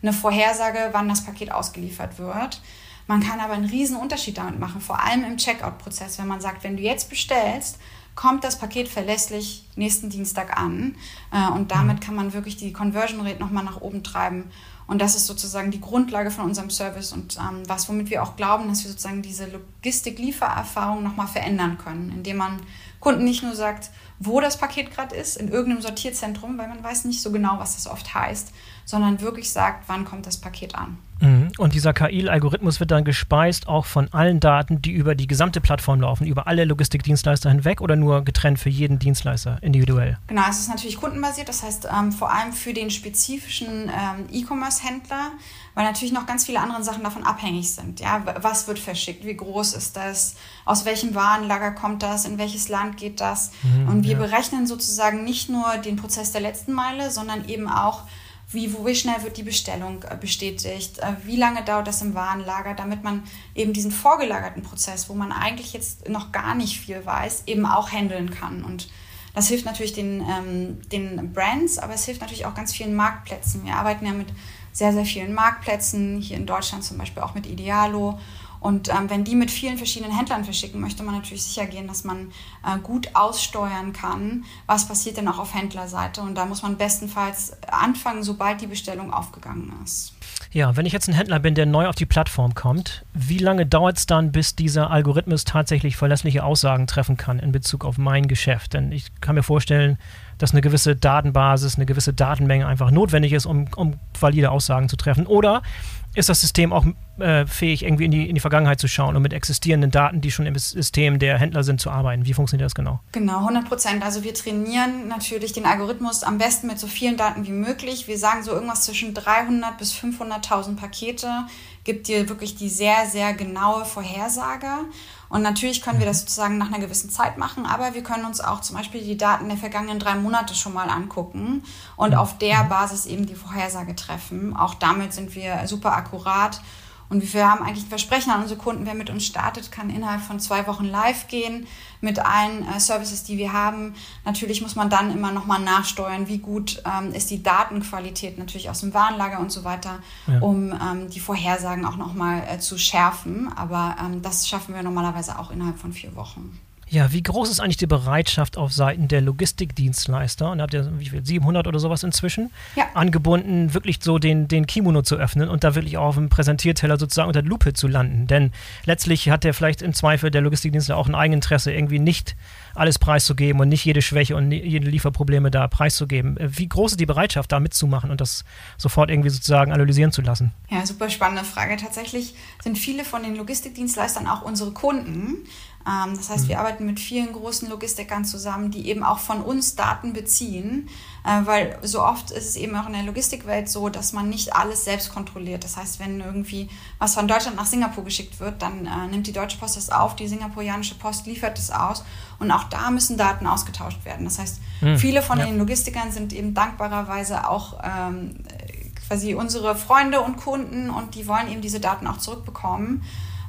eine Vorhersage, wann das Paket ausgeliefert wird. Man kann aber einen riesen Unterschied damit machen, vor allem im Checkout-Prozess, wenn man sagt, wenn du jetzt bestellst, kommt das Paket verlässlich nächsten Dienstag an. Äh, und damit mhm. kann man wirklich die Conversion Rate nochmal nach oben treiben und das ist sozusagen die Grundlage von unserem Service und ähm, was, womit wir auch glauben, dass wir sozusagen diese Logistik-Liefererfahrung nochmal verändern können, indem man Kunden nicht nur sagt, wo das Paket gerade ist, in irgendeinem Sortierzentrum, weil man weiß nicht so genau, was das oft heißt, sondern wirklich sagt, wann kommt das Paket an. Mhm. Und dieser KI-Algorithmus wird dann gespeist auch von allen Daten, die über die gesamte Plattform laufen, über alle Logistikdienstleister hinweg oder nur getrennt für jeden Dienstleister individuell? Genau, es ist natürlich kundenbasiert, das heißt ähm, vor allem für den spezifischen ähm, E-Commerce-Händler, weil natürlich noch ganz viele andere Sachen davon abhängig sind. Ja, was wird verschickt? Wie groß ist das? Aus welchem Warenlager kommt das? In welches Land geht das? Mhm, Und wir ja. berechnen sozusagen nicht nur den Prozess der letzten Meile, sondern eben auch wie, wie schnell wird die Bestellung äh, bestätigt, äh, wie lange dauert das im Warenlager, damit man eben diesen vorgelagerten Prozess, wo man eigentlich jetzt noch gar nicht viel weiß, eben auch handeln kann. Und das hilft natürlich den, ähm, den Brands, aber es hilft natürlich auch ganz vielen Marktplätzen. Wir arbeiten ja mit sehr, sehr vielen Marktplätzen, hier in Deutschland zum Beispiel auch mit Idealo und ähm, wenn die mit vielen verschiedenen Händlern verschicken, möchte man natürlich sicher gehen, dass man äh, gut aussteuern kann, was passiert denn auch auf Händlerseite. Und da muss man bestenfalls anfangen, sobald die Bestellung aufgegangen ist. Ja, wenn ich jetzt ein Händler bin, der neu auf die Plattform kommt, wie lange dauert es dann, bis dieser Algorithmus tatsächlich verlässliche Aussagen treffen kann in Bezug auf mein Geschäft? Denn ich kann mir vorstellen, dass eine gewisse Datenbasis, eine gewisse Datenmenge einfach notwendig ist, um, um valide Aussagen zu treffen. Oder ist das System auch äh, fähig, irgendwie in die, in die Vergangenheit zu schauen und mit existierenden Daten, die schon im System der Händler sind, zu arbeiten? Wie funktioniert das genau? Genau, 100 Prozent. Also wir trainieren natürlich den Algorithmus am besten mit so vielen Daten wie möglich. Wir sagen so irgendwas zwischen 300 bis 500.000 Pakete gibt dir wirklich die sehr, sehr genaue Vorhersage. Und natürlich können wir das mhm. sozusagen nach einer gewissen Zeit machen, aber wir können uns auch zum Beispiel die Daten der vergangenen drei Monate schon mal angucken und mhm. auf der mhm. Basis eben die Vorhersage treffen. Auch damit sind wir super akkurat und wir haben eigentlich ein Versprechen an unsere Kunden, wer mit uns startet, kann innerhalb von zwei Wochen live gehen mit allen äh, Services, die wir haben. Natürlich muss man dann immer nochmal nachsteuern, wie gut ähm, ist die Datenqualität natürlich aus dem Warenlager und so weiter, ja. um ähm, die Vorhersagen auch nochmal äh, zu schärfen. Aber ähm, das schaffen wir normalerweise auch innerhalb von vier Wochen. Ja, wie groß ist eigentlich die Bereitschaft auf Seiten der Logistikdienstleister? Und habt ihr wie viel, 700 oder sowas inzwischen? Ja. Angebunden, wirklich so den, den Kimono zu öffnen und da wirklich auch auf dem Präsentierteller sozusagen unter Lupe zu landen. Denn letztlich hat der vielleicht im Zweifel der Logistikdienstleister auch ein Eigeninteresse, irgendwie nicht alles preiszugeben und nicht jede Schwäche und jede Lieferprobleme da preiszugeben. Äh, wie groß ist die Bereitschaft, da mitzumachen und das sofort irgendwie sozusagen analysieren zu lassen? Ja, super spannende Frage. Tatsächlich sind viele von den Logistikdienstleistern auch unsere Kunden. Ähm, das heißt, wir mhm. arbeiten mit vielen großen Logistikern zusammen, die eben auch von uns Daten beziehen, äh, weil so oft ist es eben auch in der Logistikwelt so, dass man nicht alles selbst kontrolliert. Das heißt, wenn irgendwie was von Deutschland nach Singapur geschickt wird, dann äh, nimmt die Deutsche Post das auf, die singapurianische Post liefert es aus und auch da müssen Daten ausgetauscht werden. Das heißt, mhm. viele von ja. den Logistikern sind eben dankbarerweise auch ähm, quasi unsere Freunde und Kunden und die wollen eben diese Daten auch zurückbekommen.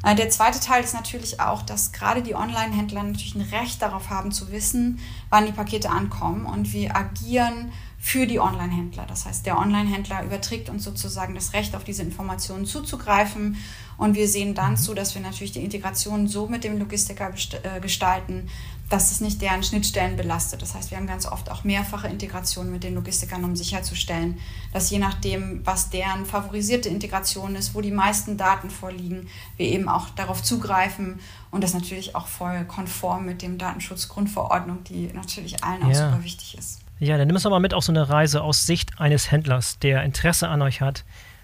Äh, der zweite Teil ist natürlich auch, dass gerade die Online-Händler natürlich ein Recht darauf haben zu wissen, wann die Pakete ankommen und wir agieren für die Online-Händler. Das heißt, der Online-Händler überträgt uns sozusagen das Recht, auf diese Informationen zuzugreifen. Und wir sehen dann zu, dass wir natürlich die Integration so mit dem Logistiker äh, gestalten, dass es nicht deren Schnittstellen belastet. Das heißt, wir haben ganz oft auch mehrfache Integrationen mit den Logistikern, um sicherzustellen, dass je nachdem, was deren favorisierte Integration ist, wo die meisten Daten vorliegen, wir eben auch darauf zugreifen und das natürlich auch voll konform mit dem Datenschutzgrundverordnung, die natürlich allen ja. auch super wichtig ist. Ja, dann nimm uns doch mal mit auf so eine Reise aus Sicht eines Händlers, der Interesse an euch hat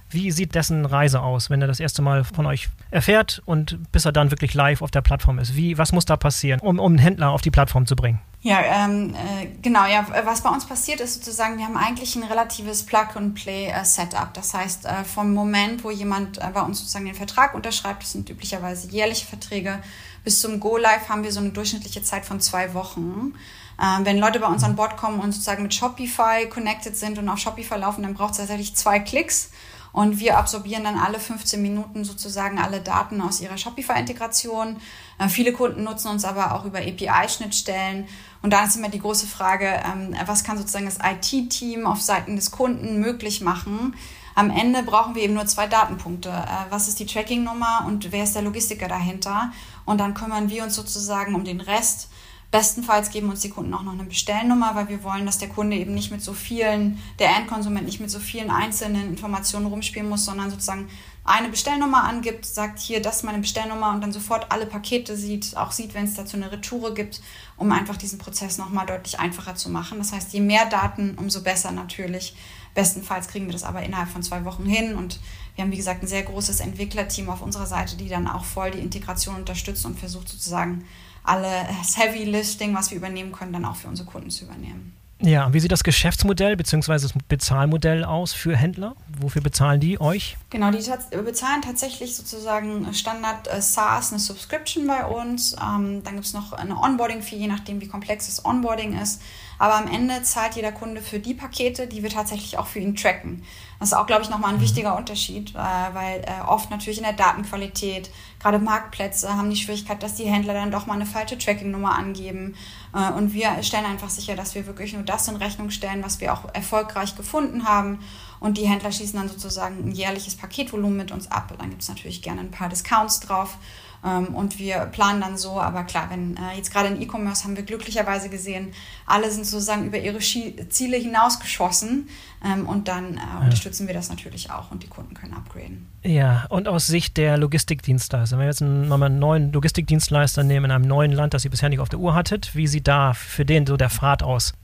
Wie sieht dessen Reise aus, wenn er das erste Mal von euch erfährt und bis er dann wirklich live auf der Plattform ist? Wie, was muss da passieren, um, um einen Händler auf die Plattform zu bringen? Ja, ähm, äh, genau. Ja, was bei uns passiert ist sozusagen, wir haben eigentlich ein relatives Plug-and-Play-Setup. Äh, das heißt, äh, vom Moment, wo jemand äh, bei uns sozusagen den Vertrag unterschreibt, das sind üblicherweise jährliche Verträge, bis zum Go-Live haben wir so eine durchschnittliche Zeit von zwei Wochen. Ähm, wenn Leute bei uns an Bord kommen und sozusagen mit Shopify connected sind und auf Shopify laufen, dann braucht es tatsächlich zwei Klicks. Und wir absorbieren dann alle 15 Minuten sozusagen alle Daten aus ihrer Shopify-Integration. Äh, viele Kunden nutzen uns aber auch über API-Schnittstellen. Und da ist immer die große Frage, ähm, was kann sozusagen das IT-Team auf Seiten des Kunden möglich machen? Am Ende brauchen wir eben nur zwei Datenpunkte. Äh, was ist die Tracking-Nummer und wer ist der Logistiker dahinter? Und dann kümmern wir uns sozusagen um den Rest. Bestenfalls geben uns die Kunden auch noch eine Bestellnummer, weil wir wollen, dass der Kunde eben nicht mit so vielen, der Endkonsument nicht mit so vielen einzelnen Informationen rumspielen muss, sondern sozusagen eine Bestellnummer angibt, sagt hier, das ist meine Bestellnummer und dann sofort alle Pakete sieht, auch sieht, wenn es dazu eine Retoure gibt, um einfach diesen Prozess nochmal deutlich einfacher zu machen. Das heißt, je mehr Daten, umso besser natürlich. Bestenfalls kriegen wir das aber innerhalb von zwei Wochen hin und wir haben, wie gesagt, ein sehr großes Entwicklerteam auf unserer Seite, die dann auch voll die Integration unterstützt und versucht sozusagen alle das Heavy Listing, was wir übernehmen können, dann auch für unsere Kunden zu übernehmen. Ja, wie sieht das Geschäftsmodell bzw. das Bezahlmodell aus für Händler? Wofür bezahlen die euch? Genau, die bezahlen tatsächlich sozusagen Standard äh, SaaS, eine Subscription bei uns. Ähm, dann gibt es noch eine Onboarding-Fee, je nachdem, wie komplex das Onboarding ist. Aber am Ende zahlt jeder Kunde für die Pakete, die wir tatsächlich auch für ihn tracken. Das ist auch, glaube ich, nochmal ein mhm. wichtiger Unterschied, äh, weil äh, oft natürlich in der Datenqualität, gerade Marktplätze haben die Schwierigkeit, dass die Händler dann doch mal eine falsche Tracking-Nummer angeben. Äh, und wir stellen einfach sicher, dass wir wirklich nur das in Rechnung stellen, was wir auch erfolgreich gefunden haben. Und die Händler schließen dann sozusagen ein jährliches Paketvolumen mit uns ab. Dann gibt es natürlich gerne ein paar Discounts drauf. Ähm, und wir planen dann so, aber klar, wenn äh, jetzt gerade in E-Commerce haben wir glücklicherweise gesehen, alle sind sozusagen über ihre Ziele hinausgeschossen ähm, und dann äh, ja. unterstützen wir das natürlich auch und die Kunden können upgraden. Ja, und aus Sicht der Logistikdienstleister, wenn wir jetzt einen, einen neuen Logistikdienstleister nehmen in einem neuen Land, das ihr bisher nicht auf der Uhr hattet, wie sieht da für den so der Pfad aus? (laughs)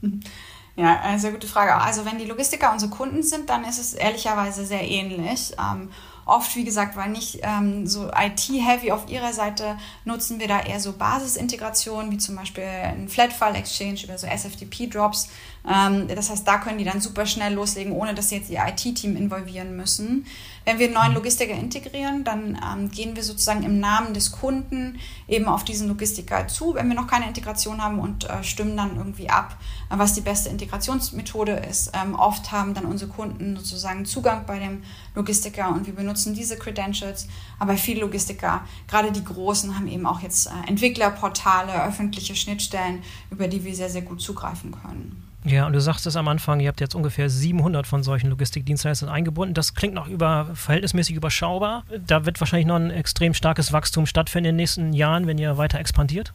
Ja, eine sehr gute Frage. Also wenn die Logistiker unsere Kunden sind, dann ist es ehrlicherweise sehr ähnlich. Oft, wie gesagt, weil nicht ähm, so IT-heavy auf ihrer Seite, nutzen wir da eher so Basisintegrationen, wie zum Beispiel ein Flat-File-Exchange über so SFTP-Drops. Ähm, das heißt, da können die dann super schnell loslegen, ohne dass sie jetzt ihr IT-Team involvieren müssen. Wenn wir einen neuen Logistiker integrieren, dann ähm, gehen wir sozusagen im Namen des Kunden eben auf diesen Logistiker zu, wenn wir noch keine Integration haben und äh, stimmen dann irgendwie ab, äh, was die beste Integrationsmethode ist. Ähm, oft haben dann unsere Kunden sozusagen Zugang bei dem Logistiker und wir benutzen diese Credentials. Aber viele Logistiker, gerade die großen, haben eben auch jetzt äh, Entwicklerportale, öffentliche Schnittstellen, über die wir sehr, sehr gut zugreifen können. Ja, und du sagst es am Anfang, ihr habt jetzt ungefähr 700 von solchen Logistikdienstleistern eingebunden. Das klingt noch über, verhältnismäßig überschaubar. Da wird wahrscheinlich noch ein extrem starkes Wachstum stattfinden in den nächsten Jahren, wenn ihr weiter expandiert.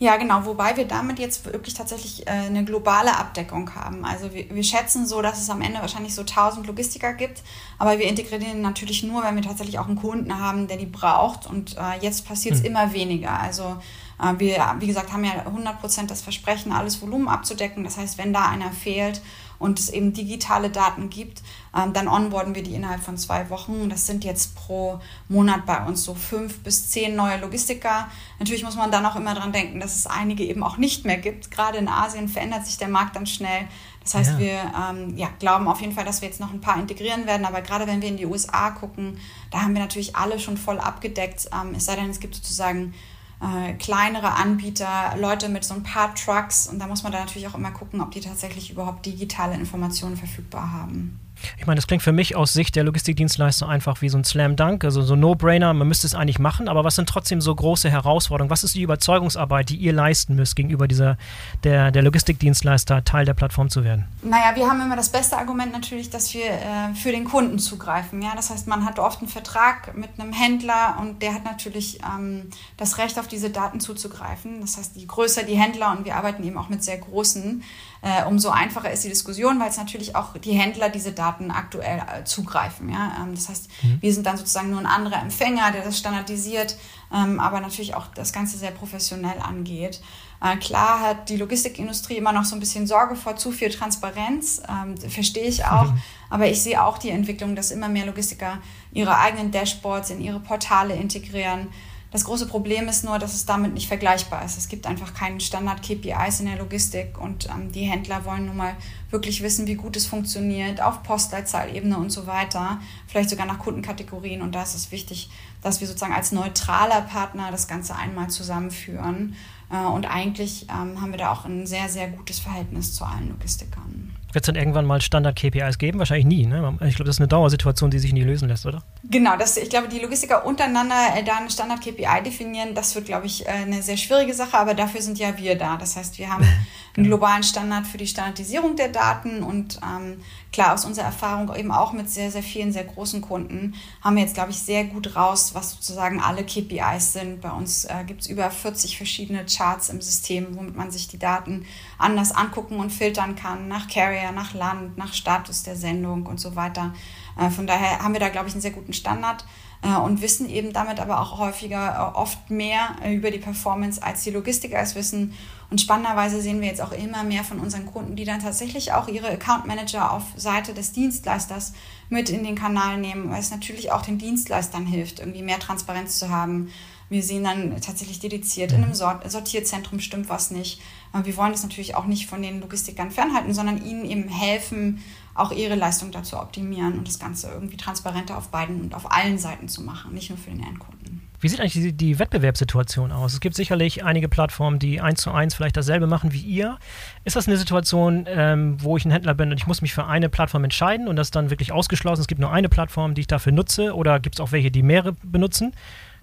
Ja, genau, wobei wir damit jetzt wirklich tatsächlich äh, eine globale Abdeckung haben. Also wir, wir schätzen so, dass es am Ende wahrscheinlich so 1000 Logistiker gibt, aber wir integrieren natürlich nur, wenn wir tatsächlich auch einen Kunden haben, der die braucht und äh, jetzt passiert es hm. immer weniger. Also äh, wir, wie gesagt, haben ja 100% das Versprechen, alles Volumen abzudecken. Das heißt, wenn da einer fehlt und es eben digitale Daten gibt, ähm, dann onboarden wir die innerhalb von zwei Wochen. Das sind jetzt pro Monat bei uns so fünf bis zehn neue Logistiker. Natürlich muss man dann auch immer dran denken, dass es einige eben auch nicht mehr gibt. Gerade in Asien verändert sich der Markt dann schnell. Das heißt, ja. wir ähm, ja, glauben auf jeden Fall, dass wir jetzt noch ein paar integrieren werden. Aber gerade wenn wir in die USA gucken, da haben wir natürlich alle schon voll abgedeckt. Ähm, es sei denn, es gibt sozusagen äh, kleinere Anbieter, Leute mit so ein paar Trucks und da muss man dann natürlich auch immer gucken, ob die tatsächlich überhaupt digitale Informationen verfügbar haben. Ich meine, das klingt für mich aus Sicht der Logistikdienstleister einfach wie so ein Slam Dunk, also so No-Brainer, man müsste es eigentlich machen, aber was sind trotzdem so große Herausforderungen? Was ist die Überzeugungsarbeit, die ihr leisten müsst, gegenüber dieser, der, der Logistikdienstleister Teil der Plattform zu werden? Naja, wir haben immer das beste Argument natürlich, dass wir äh, für den Kunden zugreifen. Ja? Das heißt, man hat oft einen Vertrag mit einem Händler und der hat natürlich ähm, das Recht, auf diese Daten zuzugreifen. Das heißt, je größer die Händler und wir arbeiten eben auch mit sehr großen, äh, umso einfacher ist die Diskussion, weil es natürlich auch die Händler diese Daten aktuell äh, zugreifen. Ja? Ähm, das heißt, mhm. wir sind dann sozusagen nur ein anderer Empfänger, der das standardisiert, ähm, aber natürlich auch das Ganze sehr professionell angeht. Äh, klar hat die Logistikindustrie immer noch so ein bisschen Sorge vor zu viel Transparenz, ähm, verstehe ich auch. Mhm. Aber ich sehe auch die Entwicklung, dass immer mehr Logistiker ihre eigenen Dashboards in ihre Portale integrieren. Das große Problem ist nur, dass es damit nicht vergleichbar ist. Es gibt einfach keinen Standard-KPIs in der Logistik und ähm, die Händler wollen nun mal wirklich wissen, wie gut es funktioniert auf Postleitzahlebene und so weiter, vielleicht sogar nach Kundenkategorien. Und da ist es wichtig, dass wir sozusagen als neutraler Partner das Ganze einmal zusammenführen. Äh, und eigentlich ähm, haben wir da auch ein sehr, sehr gutes Verhältnis zu allen Logistikern. Wird es dann irgendwann mal Standard-KPIs geben? Wahrscheinlich nie. Ne? Ich glaube, das ist eine Dauersituation, die sich nie lösen lässt, oder? Genau, das, ich glaube, die Logistiker untereinander äh, da eine Standard-KPI definieren, das wird, glaube ich, äh, eine sehr schwierige Sache, aber dafür sind ja wir da. Das heißt, wir haben (laughs) einen genau. globalen Standard für die Standardisierung der Daten und ähm, klar, aus unserer Erfahrung eben auch mit sehr, sehr vielen, sehr großen Kunden haben wir jetzt, glaube ich, sehr gut raus, was sozusagen alle KPIs sind. Bei uns äh, gibt es über 40 verschiedene Charts im System, womit man sich die Daten anders angucken und filtern kann, nach Carrier, nach Land, nach Status der Sendung und so weiter. Äh, von daher haben wir da, glaube ich, einen sehr guten Standard äh, und wissen eben damit aber auch häufiger, äh, oft mehr über die Performance, als die Logistiker es wissen. Und spannenderweise sehen wir jetzt auch immer mehr von unseren Kunden, die dann tatsächlich auch ihre Account Manager auf Seite des Dienstleisters mit in den Kanal nehmen, weil es natürlich auch den Dienstleistern hilft, irgendwie mehr Transparenz zu haben. Wir sehen dann tatsächlich dediziert, in einem Sortierzentrum stimmt was nicht. Wir wollen das natürlich auch nicht von den Logistikern fernhalten, sondern ihnen eben helfen, auch ihre Leistung dazu optimieren und das Ganze irgendwie transparenter auf beiden und auf allen Seiten zu machen, nicht nur für den Endkunden. Wie sieht eigentlich die, die, Wettbewerbssituation aus? Es gibt sicherlich einige Plattformen, die eins zu eins vielleicht dasselbe machen wie ihr. Ist das eine Situation, ähm, wo ich ein Händler bin und ich muss mich für eine Plattform entscheiden und das dann wirklich ausgeschlossen? Es gibt nur eine Plattform, die ich dafür nutze oder gibt es auch welche, die mehrere benutzen?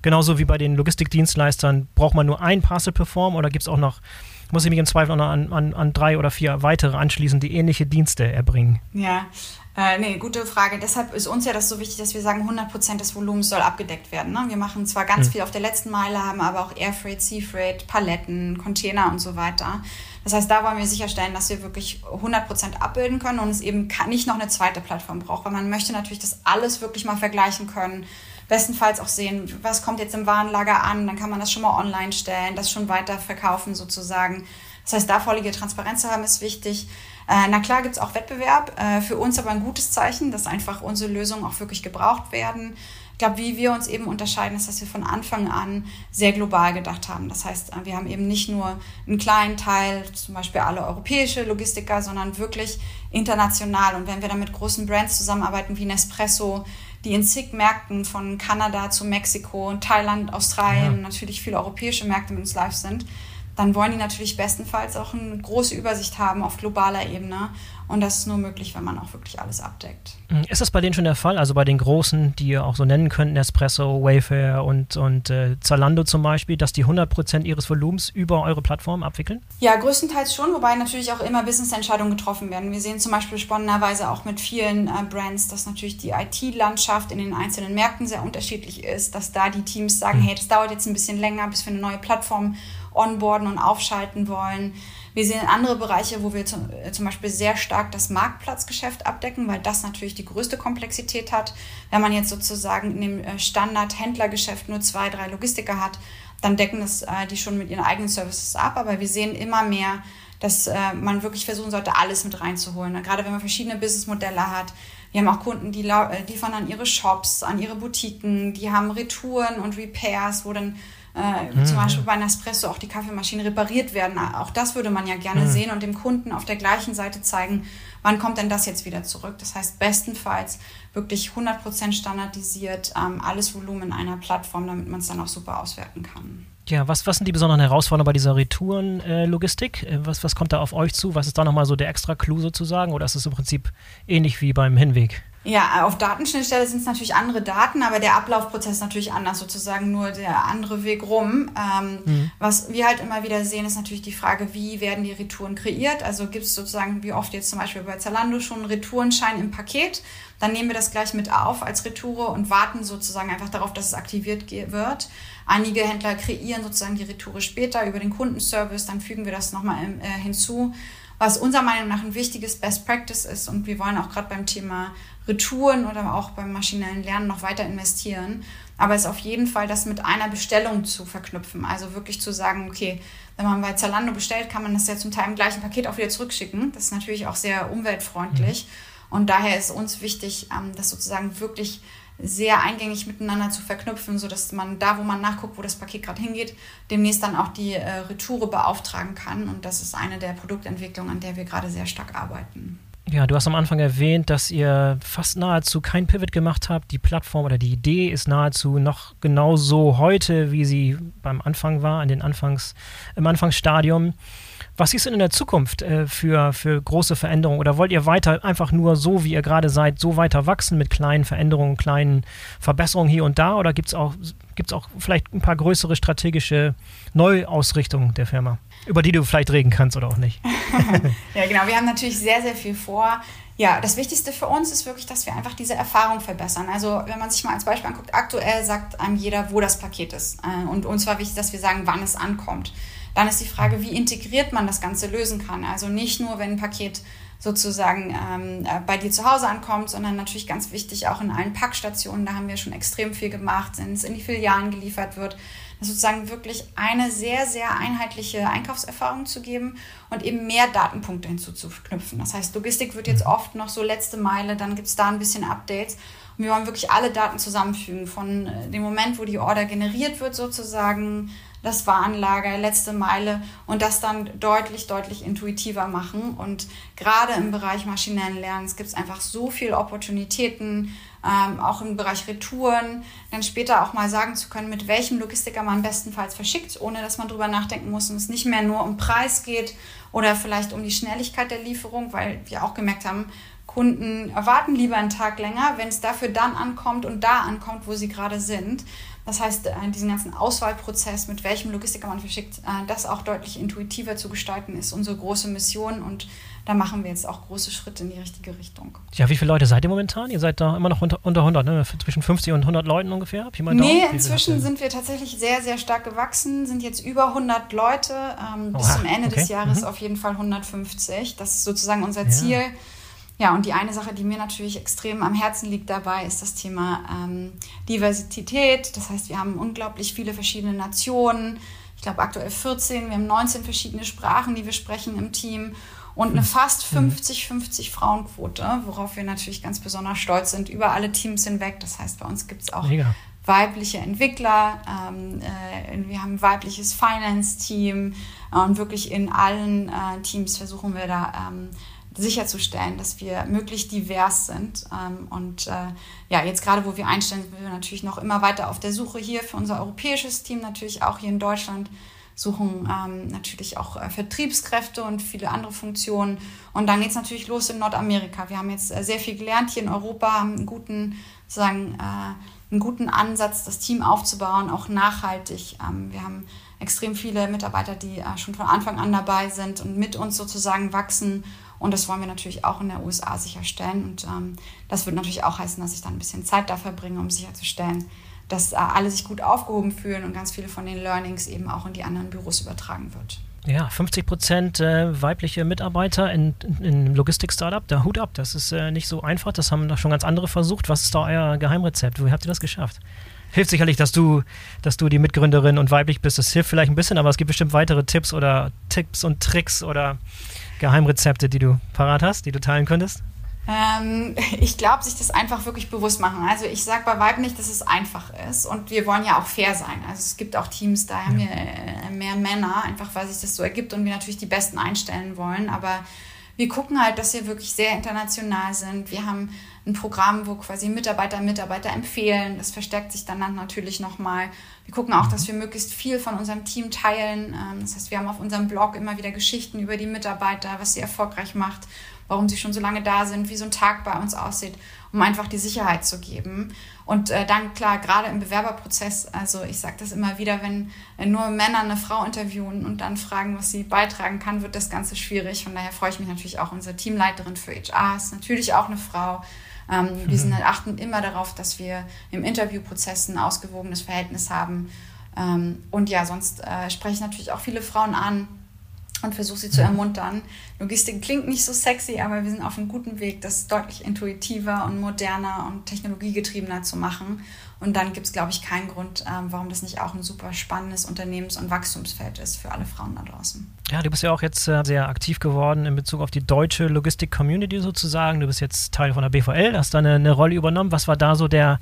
Genauso wie bei den Logistikdienstleistern, braucht man nur ein Parcel Perform oder gibt es auch noch muss ich mich im Zweifel auch noch an, an, an drei oder vier weitere anschließen, die ähnliche Dienste erbringen? Ja, äh, nee, gute Frage. Deshalb ist uns ja das so wichtig, dass wir sagen, 100% des Volumens soll abgedeckt werden. Ne? Wir machen zwar ganz hm. viel auf der letzten Meile, haben aber auch Airfreight, Seafreight, Paletten, Container und so weiter. Das heißt, da wollen wir sicherstellen, dass wir wirklich 100% abbilden können und es eben nicht noch eine zweite Plattform braucht, weil man möchte natürlich das alles wirklich mal vergleichen können bestenfalls auch sehen, was kommt jetzt im Warenlager an, dann kann man das schon mal online stellen, das schon weiter verkaufen sozusagen. Das heißt, da vorliegende Transparenz zu haben, ist wichtig. Äh, na klar gibt es auch Wettbewerb, äh, für uns aber ein gutes Zeichen, dass einfach unsere Lösungen auch wirklich gebraucht werden. Ich glaube, wie wir uns eben unterscheiden, ist, dass wir von Anfang an sehr global gedacht haben. Das heißt, äh, wir haben eben nicht nur einen kleinen Teil, zum Beispiel alle europäische Logistiker, sondern wirklich international. Und wenn wir dann mit großen Brands zusammenarbeiten wie Nespresso, die in zig Märkten von Kanada zu Mexiko, Thailand, Australien, ja. natürlich viele europäische Märkte mit uns live sind, dann wollen die natürlich bestenfalls auch eine große Übersicht haben auf globaler Ebene. Und das ist nur möglich, wenn man auch wirklich alles abdeckt. Mhm. Ist das bei denen schon der Fall? Also bei den großen, die ihr auch so nennen könnten, Espresso, Wayfair und, und äh, Zalando zum Beispiel, dass die 100% ihres Volumens über eure Plattform abwickeln? Ja, größtenteils schon, wobei natürlich auch immer Business-Entscheidungen getroffen werden. Wir sehen zum Beispiel spannenderweise auch mit vielen äh, Brands, dass natürlich die IT-Landschaft in den einzelnen Märkten sehr unterschiedlich ist, dass da die Teams sagen, hm. hey, das dauert jetzt ein bisschen länger, bis wir eine neue Plattform onboarden und aufschalten wollen. Wir sehen andere Bereiche, wo wir zum, äh, zum Beispiel sehr stark das Marktplatzgeschäft abdecken, weil das natürlich die größte Komplexität hat. Wenn man jetzt sozusagen in dem äh, Standard-Händlergeschäft nur zwei, drei Logistiker hat, dann decken das äh, die schon mit ihren eigenen Services ab. Aber wir sehen immer mehr, dass man wirklich versuchen sollte, alles mit reinzuholen. Gerade wenn man verschiedene Businessmodelle hat. Wir haben auch Kunden, die liefern an ihre Shops, an ihre Boutiquen, die haben Retouren und Repairs, wo dann äh, mhm. zum Beispiel bei Nespresso auch die Kaffeemaschinen repariert werden. Auch das würde man ja gerne mhm. sehen und dem Kunden auf der gleichen Seite zeigen, wann kommt denn das jetzt wieder zurück. Das heißt, bestenfalls wirklich 100% standardisiert, ähm, alles Volumen in einer Plattform, damit man es dann auch super auswerten kann. Ja, was, was sind die besonderen Herausforderungen bei dieser Retourenlogistik? Äh, was, was kommt da auf euch zu? Was ist da nochmal so der extra Clou sozusagen? Oder ist es im Prinzip ähnlich wie beim Hinweg? Ja, auf Datenschnittstelle sind es natürlich andere Daten, aber der Ablaufprozess ist natürlich anders, sozusagen nur der andere Weg rum. Ähm, mhm. Was wir halt immer wieder sehen, ist natürlich die Frage, wie werden die Retouren kreiert? Also gibt es sozusagen, wie oft jetzt zum Beispiel bei Zalando schon einen Retourenschein im Paket, dann nehmen wir das gleich mit auf als Retoure und warten sozusagen einfach darauf, dass es aktiviert wird. Einige Händler kreieren sozusagen die Retoure später über den Kundenservice, dann fügen wir das nochmal äh, hinzu. was unserer Meinung nach ein wichtiges Best Practice ist. Und wir wollen auch gerade beim Thema Retouren oder auch beim maschinellen Lernen noch weiter investieren. Aber es ist auf jeden Fall das mit einer Bestellung zu verknüpfen. Also wirklich zu sagen, okay, wenn man bei Zalando bestellt, kann man das ja zum Teil im gleichen Paket auch wieder zurückschicken. Das ist natürlich auch sehr umweltfreundlich. Mhm. Und daher ist uns wichtig, ähm, das sozusagen wirklich sehr eingängig miteinander zu verknüpfen, sodass man da, wo man nachguckt, wo das Paket gerade hingeht, demnächst dann auch die äh, Retoure beauftragen kann. Und das ist eine der Produktentwicklungen, an der wir gerade sehr stark arbeiten. Ja, du hast am Anfang erwähnt, dass ihr fast nahezu kein Pivot gemacht habt. Die Plattform oder die Idee ist nahezu noch genauso heute, wie sie beim Anfang war, in den Anfangs, im Anfangsstadium. Was siehst du in der Zukunft äh, für, für große Veränderungen? Oder wollt ihr weiter einfach nur so, wie ihr gerade seid, so weiter wachsen mit kleinen Veränderungen, kleinen Verbesserungen hier und da? Oder gibt es auch, gibt's auch vielleicht ein paar größere strategische Neuausrichtungen der Firma, über die du vielleicht reden kannst oder auch nicht? (laughs) ja, genau. Wir haben natürlich sehr, sehr viel vor. Ja, das Wichtigste für uns ist wirklich, dass wir einfach diese Erfahrung verbessern. Also wenn man sich mal als Beispiel anguckt, aktuell sagt einem jeder, wo das Paket ist. Äh, und uns war wichtig, dass wir sagen, wann es ankommt. Dann ist die Frage, wie integriert man das Ganze lösen kann. Also nicht nur, wenn ein Paket sozusagen ähm, äh, bei dir zu Hause ankommt, sondern natürlich ganz wichtig auch in allen Packstationen. Da haben wir schon extrem viel gemacht, wenn es in die Filialen geliefert wird. Sozusagen wirklich eine sehr, sehr einheitliche Einkaufserfahrung zu geben und eben mehr Datenpunkte hinzuzuknüpfen. Das heißt, Logistik wird jetzt oft noch so letzte Meile, dann gibt es da ein bisschen Updates. Und wir wollen wirklich alle Daten zusammenfügen, von äh, dem Moment, wo die Order generiert wird sozusagen, das Warenlager, letzte Meile und das dann deutlich, deutlich intuitiver machen. Und gerade im Bereich maschinellen Lernens gibt es einfach so viele Opportunitäten, ähm, auch im Bereich Retouren, dann später auch mal sagen zu können, mit welchem Logistiker man bestenfalls verschickt, ohne dass man drüber nachdenken muss und es nicht mehr nur um Preis geht oder vielleicht um die Schnelligkeit der Lieferung, weil wir auch gemerkt haben, Kunden erwarten lieber einen Tag länger, wenn es dafür dann ankommt und da ankommt, wo sie gerade sind. Das heißt, äh, diesen ganzen Auswahlprozess, mit welchem Logistiker man verschickt, äh, das auch deutlich intuitiver zu gestalten, ist unsere große Mission und da machen wir jetzt auch große Schritte in die richtige Richtung. Ja, wie viele Leute seid ihr momentan? Ihr seid da immer noch unter, unter 100, ne? zwischen 50 und 100 Leuten ungefähr? Hab ich mal nee, inzwischen sind wir tatsächlich sehr, sehr stark gewachsen, sind jetzt über 100 Leute, ähm, bis zum Ende okay. des Jahres mhm. auf jeden Fall 150. Das ist sozusagen unser Ziel. Ja ja, und die eine Sache, die mir natürlich extrem am Herzen liegt dabei, ist das Thema ähm, Diversität. Das heißt, wir haben unglaublich viele verschiedene Nationen. Ich glaube aktuell 14. Wir haben 19 verschiedene Sprachen, die wir sprechen im Team. Und eine hm. fast 50-50 Frauenquote, worauf wir natürlich ganz besonders stolz sind, über alle Teams hinweg. Das heißt, bei uns gibt es auch Mega. weibliche Entwickler, ähm, äh, wir haben ein weibliches Finance-Team äh, und wirklich in allen äh, Teams versuchen wir da ähm, sicherzustellen, dass wir möglichst divers sind. Ähm, und äh, ja, jetzt gerade, wo wir einstellen, sind wir natürlich noch immer weiter auf der Suche hier für unser europäisches Team, natürlich auch hier in Deutschland, suchen ähm, natürlich auch äh, Vertriebskräfte und viele andere Funktionen. Und dann geht es natürlich los in Nordamerika. Wir haben jetzt äh, sehr viel gelernt hier in Europa, haben einen guten, sozusagen, äh, einen guten Ansatz, das Team aufzubauen, auch nachhaltig. Ähm, wir haben extrem viele Mitarbeiter, die äh, schon von Anfang an dabei sind und mit uns sozusagen wachsen und das wollen wir natürlich auch in der USA sicherstellen. Und ähm, das wird natürlich auch heißen, dass ich dann ein bisschen Zeit dafür bringe, um sicherzustellen, dass äh, alle sich gut aufgehoben fühlen und ganz viele von den Learnings eben auch in die anderen Büros übertragen wird. Ja, 50 Prozent äh, weibliche Mitarbeiter in, in, Logistik-Startup, der Hut ab. Das ist äh, nicht so einfach. Das haben doch schon ganz andere versucht. Was ist da euer Geheimrezept? Wie habt ihr das geschafft? Hilft sicherlich, dass du, dass du die Mitgründerin und weiblich bist. Das hilft vielleicht ein bisschen, aber es gibt bestimmt weitere Tipps oder Tipps und Tricks oder Geheimrezepte, die du parat hast, die du teilen könntest? Ähm, ich glaube, sich das einfach wirklich bewusst machen. Also ich sage bei Vibe nicht, dass es einfach ist und wir wollen ja auch fair sein. Also es gibt auch Teams, da haben wir äh, mehr Männer, einfach weil sich das so ergibt und wir natürlich die Besten einstellen wollen. Aber wir gucken halt, dass wir wirklich sehr international sind. Wir haben ein Programm, wo quasi Mitarbeiter Mitarbeiter empfehlen. Das verstärkt sich dann natürlich nochmal. Wir gucken auch, dass wir möglichst viel von unserem Team teilen. Ähm, das heißt, wir haben auf unserem Blog immer wieder Geschichten über die Mitarbeiter, was sie erfolgreich macht, warum sie schon so lange da sind, wie so ein Tag bei uns aussieht, um einfach die Sicherheit zu geben. Und äh, dann klar, gerade im Bewerberprozess, also ich sage das immer wieder, wenn nur Männer eine Frau interviewen und dann fragen, was sie beitragen kann, wird das Ganze schwierig. Von daher freue ich mich natürlich auch, unsere Teamleiterin für HR ist natürlich auch eine Frau. Ähm, mhm. Wir sind, achten immer darauf, dass wir im Interviewprozess ein ausgewogenes Verhältnis haben. Ähm, und ja, sonst äh, spreche ich natürlich auch viele Frauen an und versuche sie zu ermuntern. Logistik klingt nicht so sexy, aber wir sind auf einem guten Weg, das deutlich intuitiver und moderner und technologiegetriebener zu machen. Und dann gibt es, glaube ich, keinen Grund, ähm, warum das nicht auch ein super spannendes Unternehmens- und Wachstumsfeld ist für alle Frauen da draußen. Ja, du bist ja auch jetzt äh, sehr aktiv geworden in Bezug auf die deutsche Logistik-Community sozusagen. Du bist jetzt Teil von der BVL, hast da eine, eine Rolle übernommen. Was war da so der,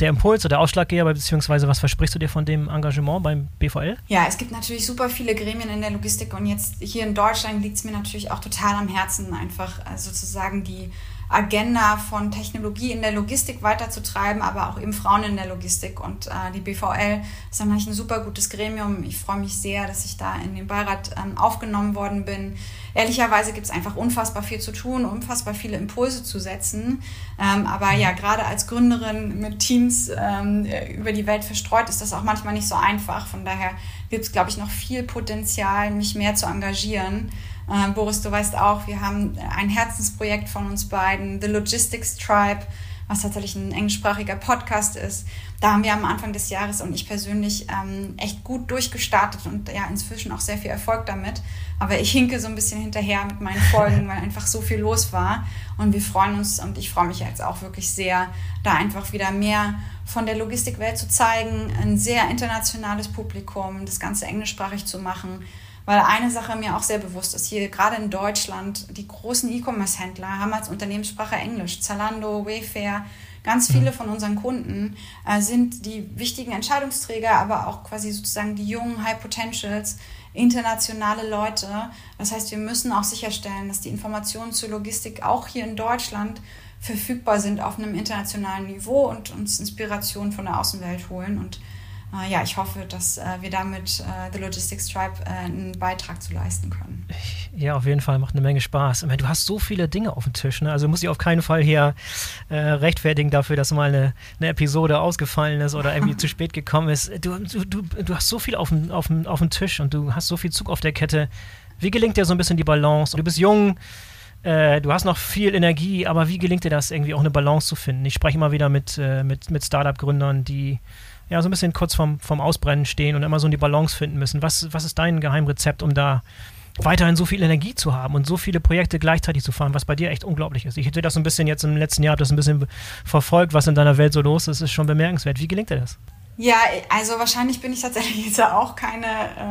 der Impuls oder der Ausschlaggeber, beziehungsweise was versprichst du dir von dem Engagement beim BVL? Ja, es gibt natürlich super viele Gremien in der Logistik und jetzt hier in Deutschland liegt es mir natürlich auch total am Herzen, einfach äh, sozusagen die Agenda von Technologie in der Logistik weiterzutreiben, aber auch eben Frauen in der Logistik. Und äh, die BVL ist dann ein super gutes Gremium. Ich freue mich sehr, dass ich da in den Beirat ähm, aufgenommen worden bin. Ehrlicherweise gibt es einfach unfassbar viel zu tun, unfassbar viele Impulse zu setzen. Ähm, aber ja, gerade als Gründerin mit Teams ähm, über die Welt verstreut, ist das auch manchmal nicht so einfach. Von daher gibt es, glaube ich, noch viel Potenzial, mich mehr zu engagieren. Äh, Boris, du weißt auch, wir haben ein Herzensprojekt von uns beiden, The Logistics Tribe, was tatsächlich ein englischsprachiger Podcast ist. Da haben wir am Anfang des Jahres und ich persönlich ähm, echt gut durchgestartet und ja, inzwischen auch sehr viel Erfolg damit. Aber ich hinke so ein bisschen hinterher mit meinen Folgen, (laughs) weil einfach so viel los war. Und wir freuen uns und ich freue mich jetzt auch wirklich sehr, da einfach wieder mehr von der Logistikwelt zu zeigen, ein sehr internationales Publikum, das Ganze englischsprachig zu machen weil eine Sache mir auch sehr bewusst ist, hier gerade in Deutschland, die großen E-Commerce-Händler haben als Unternehmenssprache Englisch. Zalando, Wayfair, ganz viele mhm. von unseren Kunden äh, sind die wichtigen Entscheidungsträger, aber auch quasi sozusagen die jungen High Potentials, internationale Leute. Das heißt, wir müssen auch sicherstellen, dass die Informationen zur Logistik auch hier in Deutschland verfügbar sind auf einem internationalen Niveau und uns Inspiration von der Außenwelt holen. Und ja, ich hoffe, dass äh, wir damit äh, The Logistics Tribe einen Beitrag zu leisten können. Ja, auf jeden Fall macht eine Menge Spaß. Meine, du hast so viele Dinge auf dem Tisch. Ne? Also muss ich auf keinen Fall hier äh, rechtfertigen dafür, dass mal eine, eine Episode ausgefallen ist oder irgendwie (laughs) zu spät gekommen ist. Du, du, du, du hast so viel auf dem, auf, dem, auf dem Tisch und du hast so viel Zug auf der Kette. Wie gelingt dir so ein bisschen die Balance? Du bist jung, äh, du hast noch viel Energie, aber wie gelingt dir das, irgendwie auch eine Balance zu finden? Ich spreche immer wieder mit, äh, mit, mit Startup-Gründern, die ja, so ein bisschen kurz vorm, vorm Ausbrennen stehen und immer so die Balance finden müssen. Was, was ist dein Geheimrezept, um da weiterhin so viel Energie zu haben und so viele Projekte gleichzeitig zu fahren, was bei dir echt unglaublich ist. Ich hätte das so ein bisschen jetzt im letzten Jahr das ein bisschen verfolgt, was in deiner Welt so los ist, ist schon bemerkenswert. Wie gelingt dir das? Ja, also wahrscheinlich bin ich tatsächlich jetzt auch keine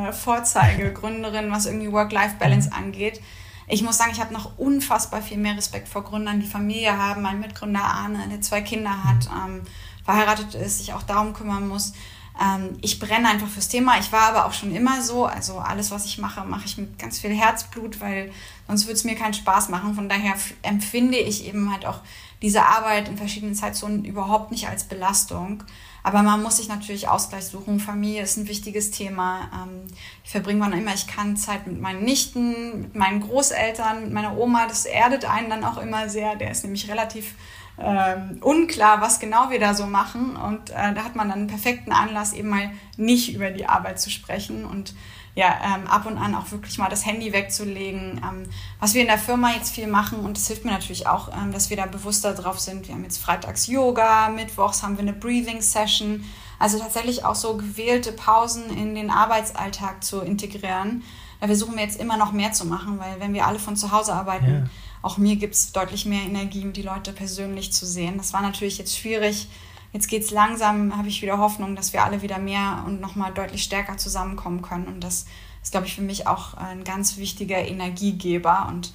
äh, Vorzeigegründerin, was irgendwie Work-Life-Balance mhm. angeht. Ich muss sagen, ich habe noch unfassbar viel mehr Respekt vor Gründern, die Familie haben. Mein Mitgründer Arne, der zwei Kinder hat. Mhm. Ähm, verheiratet ist, sich auch darum kümmern muss. Ähm, ich brenne einfach fürs Thema. Ich war aber auch schon immer so. Also alles, was ich mache, mache ich mit ganz viel Herzblut, weil sonst würde es mir keinen Spaß machen. Von daher empfinde ich eben halt auch diese Arbeit in verschiedenen Zeitzonen überhaupt nicht als Belastung. Aber man muss sich natürlich Ausgleich suchen. Familie ist ein wichtiges Thema. Ähm, ich verbringe wann immer ich kann Zeit mit meinen Nichten, mit meinen Großeltern, mit meiner Oma. Das erdet einen dann auch immer sehr. Der ist nämlich relativ ähm, unklar, was genau wir da so machen. Und äh, da hat man dann einen perfekten Anlass, eben mal nicht über die Arbeit zu sprechen und ja, ähm, ab und an auch wirklich mal das Handy wegzulegen. Ähm, was wir in der Firma jetzt viel machen, und das hilft mir natürlich auch, ähm, dass wir da bewusster drauf sind. Wir haben jetzt freitags Yoga, mittwochs haben wir eine Breathing Session. Also tatsächlich auch so gewählte Pausen in den Arbeitsalltag zu integrieren. Da versuchen wir jetzt immer noch mehr zu machen, weil wenn wir alle von zu Hause arbeiten, ja auch mir gibt es deutlich mehr Energie, um die Leute persönlich zu sehen. Das war natürlich jetzt schwierig. Jetzt geht es langsam, habe ich wieder Hoffnung, dass wir alle wieder mehr und nochmal deutlich stärker zusammenkommen können. Und das ist, glaube ich, für mich auch ein ganz wichtiger Energiegeber. Und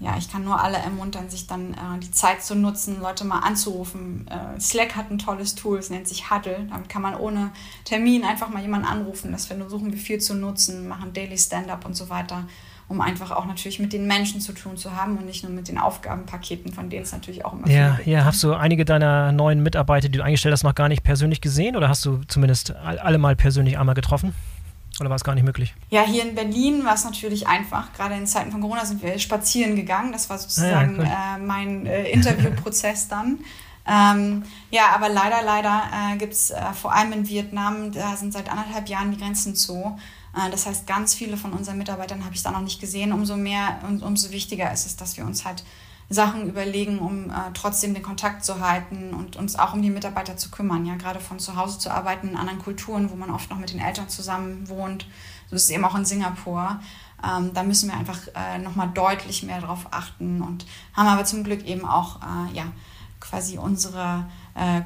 ja, ich kann nur alle ermuntern, sich dann äh, die Zeit zu nutzen, Leute mal anzurufen. Äh, Slack hat ein tolles Tool, es nennt sich Huddle. Damit kann man ohne Termin einfach mal jemanden anrufen. Das versuchen wir viel zu nutzen, machen Daily Stand-up und so weiter um einfach auch natürlich mit den Menschen zu tun zu haben und nicht nur mit den Aufgabenpaketen, von denen es natürlich auch immer ja, viel gibt. Ja, hast du einige deiner neuen Mitarbeiter, die du eingestellt hast, noch gar nicht persönlich gesehen oder hast du zumindest alle mal persönlich einmal getroffen? Oder war es gar nicht möglich? Ja, hier in Berlin war es natürlich einfach. Gerade in Zeiten von Corona sind wir spazieren gegangen. Das war sozusagen ah ja, cool. äh, mein äh, Interviewprozess dann. Ähm, ja, aber leider, leider äh, gibt es äh, vor allem in Vietnam, da sind seit anderthalb Jahren die Grenzen zu. Äh, das heißt, ganz viele von unseren Mitarbeitern habe ich da noch nicht gesehen. Umso mehr und umso wichtiger ist es, dass wir uns halt Sachen überlegen, um äh, trotzdem den Kontakt zu halten und uns auch um die Mitarbeiter zu kümmern. Ja, gerade von zu Hause zu arbeiten in anderen Kulturen, wo man oft noch mit den Eltern zusammen wohnt. So ist es eben auch in Singapur. Ähm, da müssen wir einfach äh, nochmal deutlich mehr drauf achten und haben aber zum Glück eben auch äh, ja, quasi unsere äh,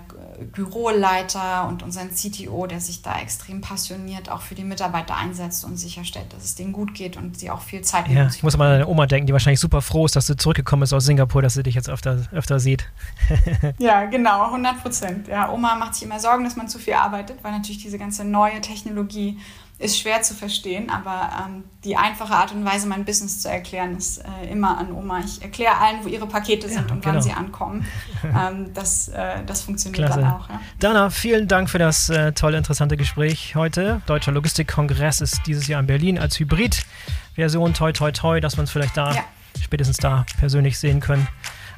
Büroleiter und unseren CTO, der sich da extrem passioniert auch für die Mitarbeiter einsetzt und sicherstellt, dass es denen gut geht und sie auch viel Zeit Ja, ich muss mal an deine Oma denken, die wahrscheinlich super froh ist, dass du zurückgekommen bist aus Singapur, dass sie dich jetzt öfter, öfter sieht. (laughs) ja, genau, 100 Prozent. Ja, Oma macht sich immer Sorgen, dass man zu viel arbeitet, weil natürlich diese ganze neue Technologie ist schwer zu verstehen, aber ähm, die einfache Art und Weise, mein Business zu erklären, ist äh, immer an Oma. Ich erkläre allen, wo ihre Pakete sind ja, und genau. wann sie ankommen. (laughs) Ähm, das, äh, das funktioniert Klasse. dann auch. Ja. Dana, vielen Dank für das äh, tolle, interessante Gespräch heute. Deutscher Logistikkongress ist dieses Jahr in Berlin als Hybrid-Version. Toi, toi, toi, dass wir uns vielleicht da, ja. spätestens da persönlich sehen können.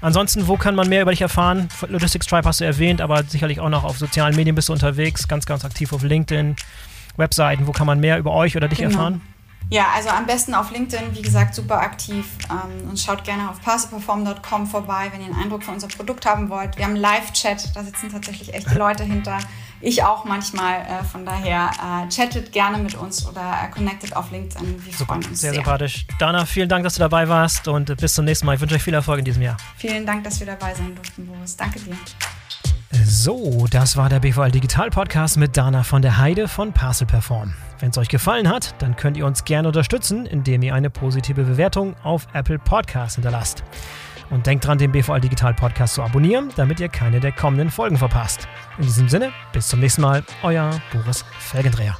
Ansonsten, wo kann man mehr über dich erfahren? Logistics Tribe hast du erwähnt, aber sicherlich auch noch auf sozialen Medien bist du unterwegs, ganz, ganz aktiv auf LinkedIn. Webseiten? Wo kann man mehr über euch oder dich genau. erfahren? Ja, also am besten auf LinkedIn, wie gesagt, super aktiv. Ähm, und schaut gerne auf parcelperform.com vorbei, wenn ihr einen Eindruck von unserem Produkt haben wollt. Wir haben Live-Chat, da sitzen tatsächlich echte (laughs) Leute hinter. Ich auch manchmal. Äh, von daher äh, chattet gerne mit uns oder äh, connectet auf LinkedIn. Wir super, freuen uns sehr. Sehr sympathisch. Dana, vielen Dank, dass du dabei warst und bis zum nächsten Mal. Ich wünsche euch viel Erfolg in diesem Jahr. Vielen Dank, dass wir dabei sein durften, Boris. Danke dir. So, das war der BVL Digital Podcast mit Dana von der Heide von Parcel Perform. Wenn es euch gefallen hat, dann könnt ihr uns gerne unterstützen, indem ihr eine positive Bewertung auf Apple Podcasts hinterlasst. Und denkt dran, den BVL Digital Podcast zu abonnieren, damit ihr keine der kommenden Folgen verpasst. In diesem Sinne, bis zum nächsten Mal, euer Boris Felgendreher.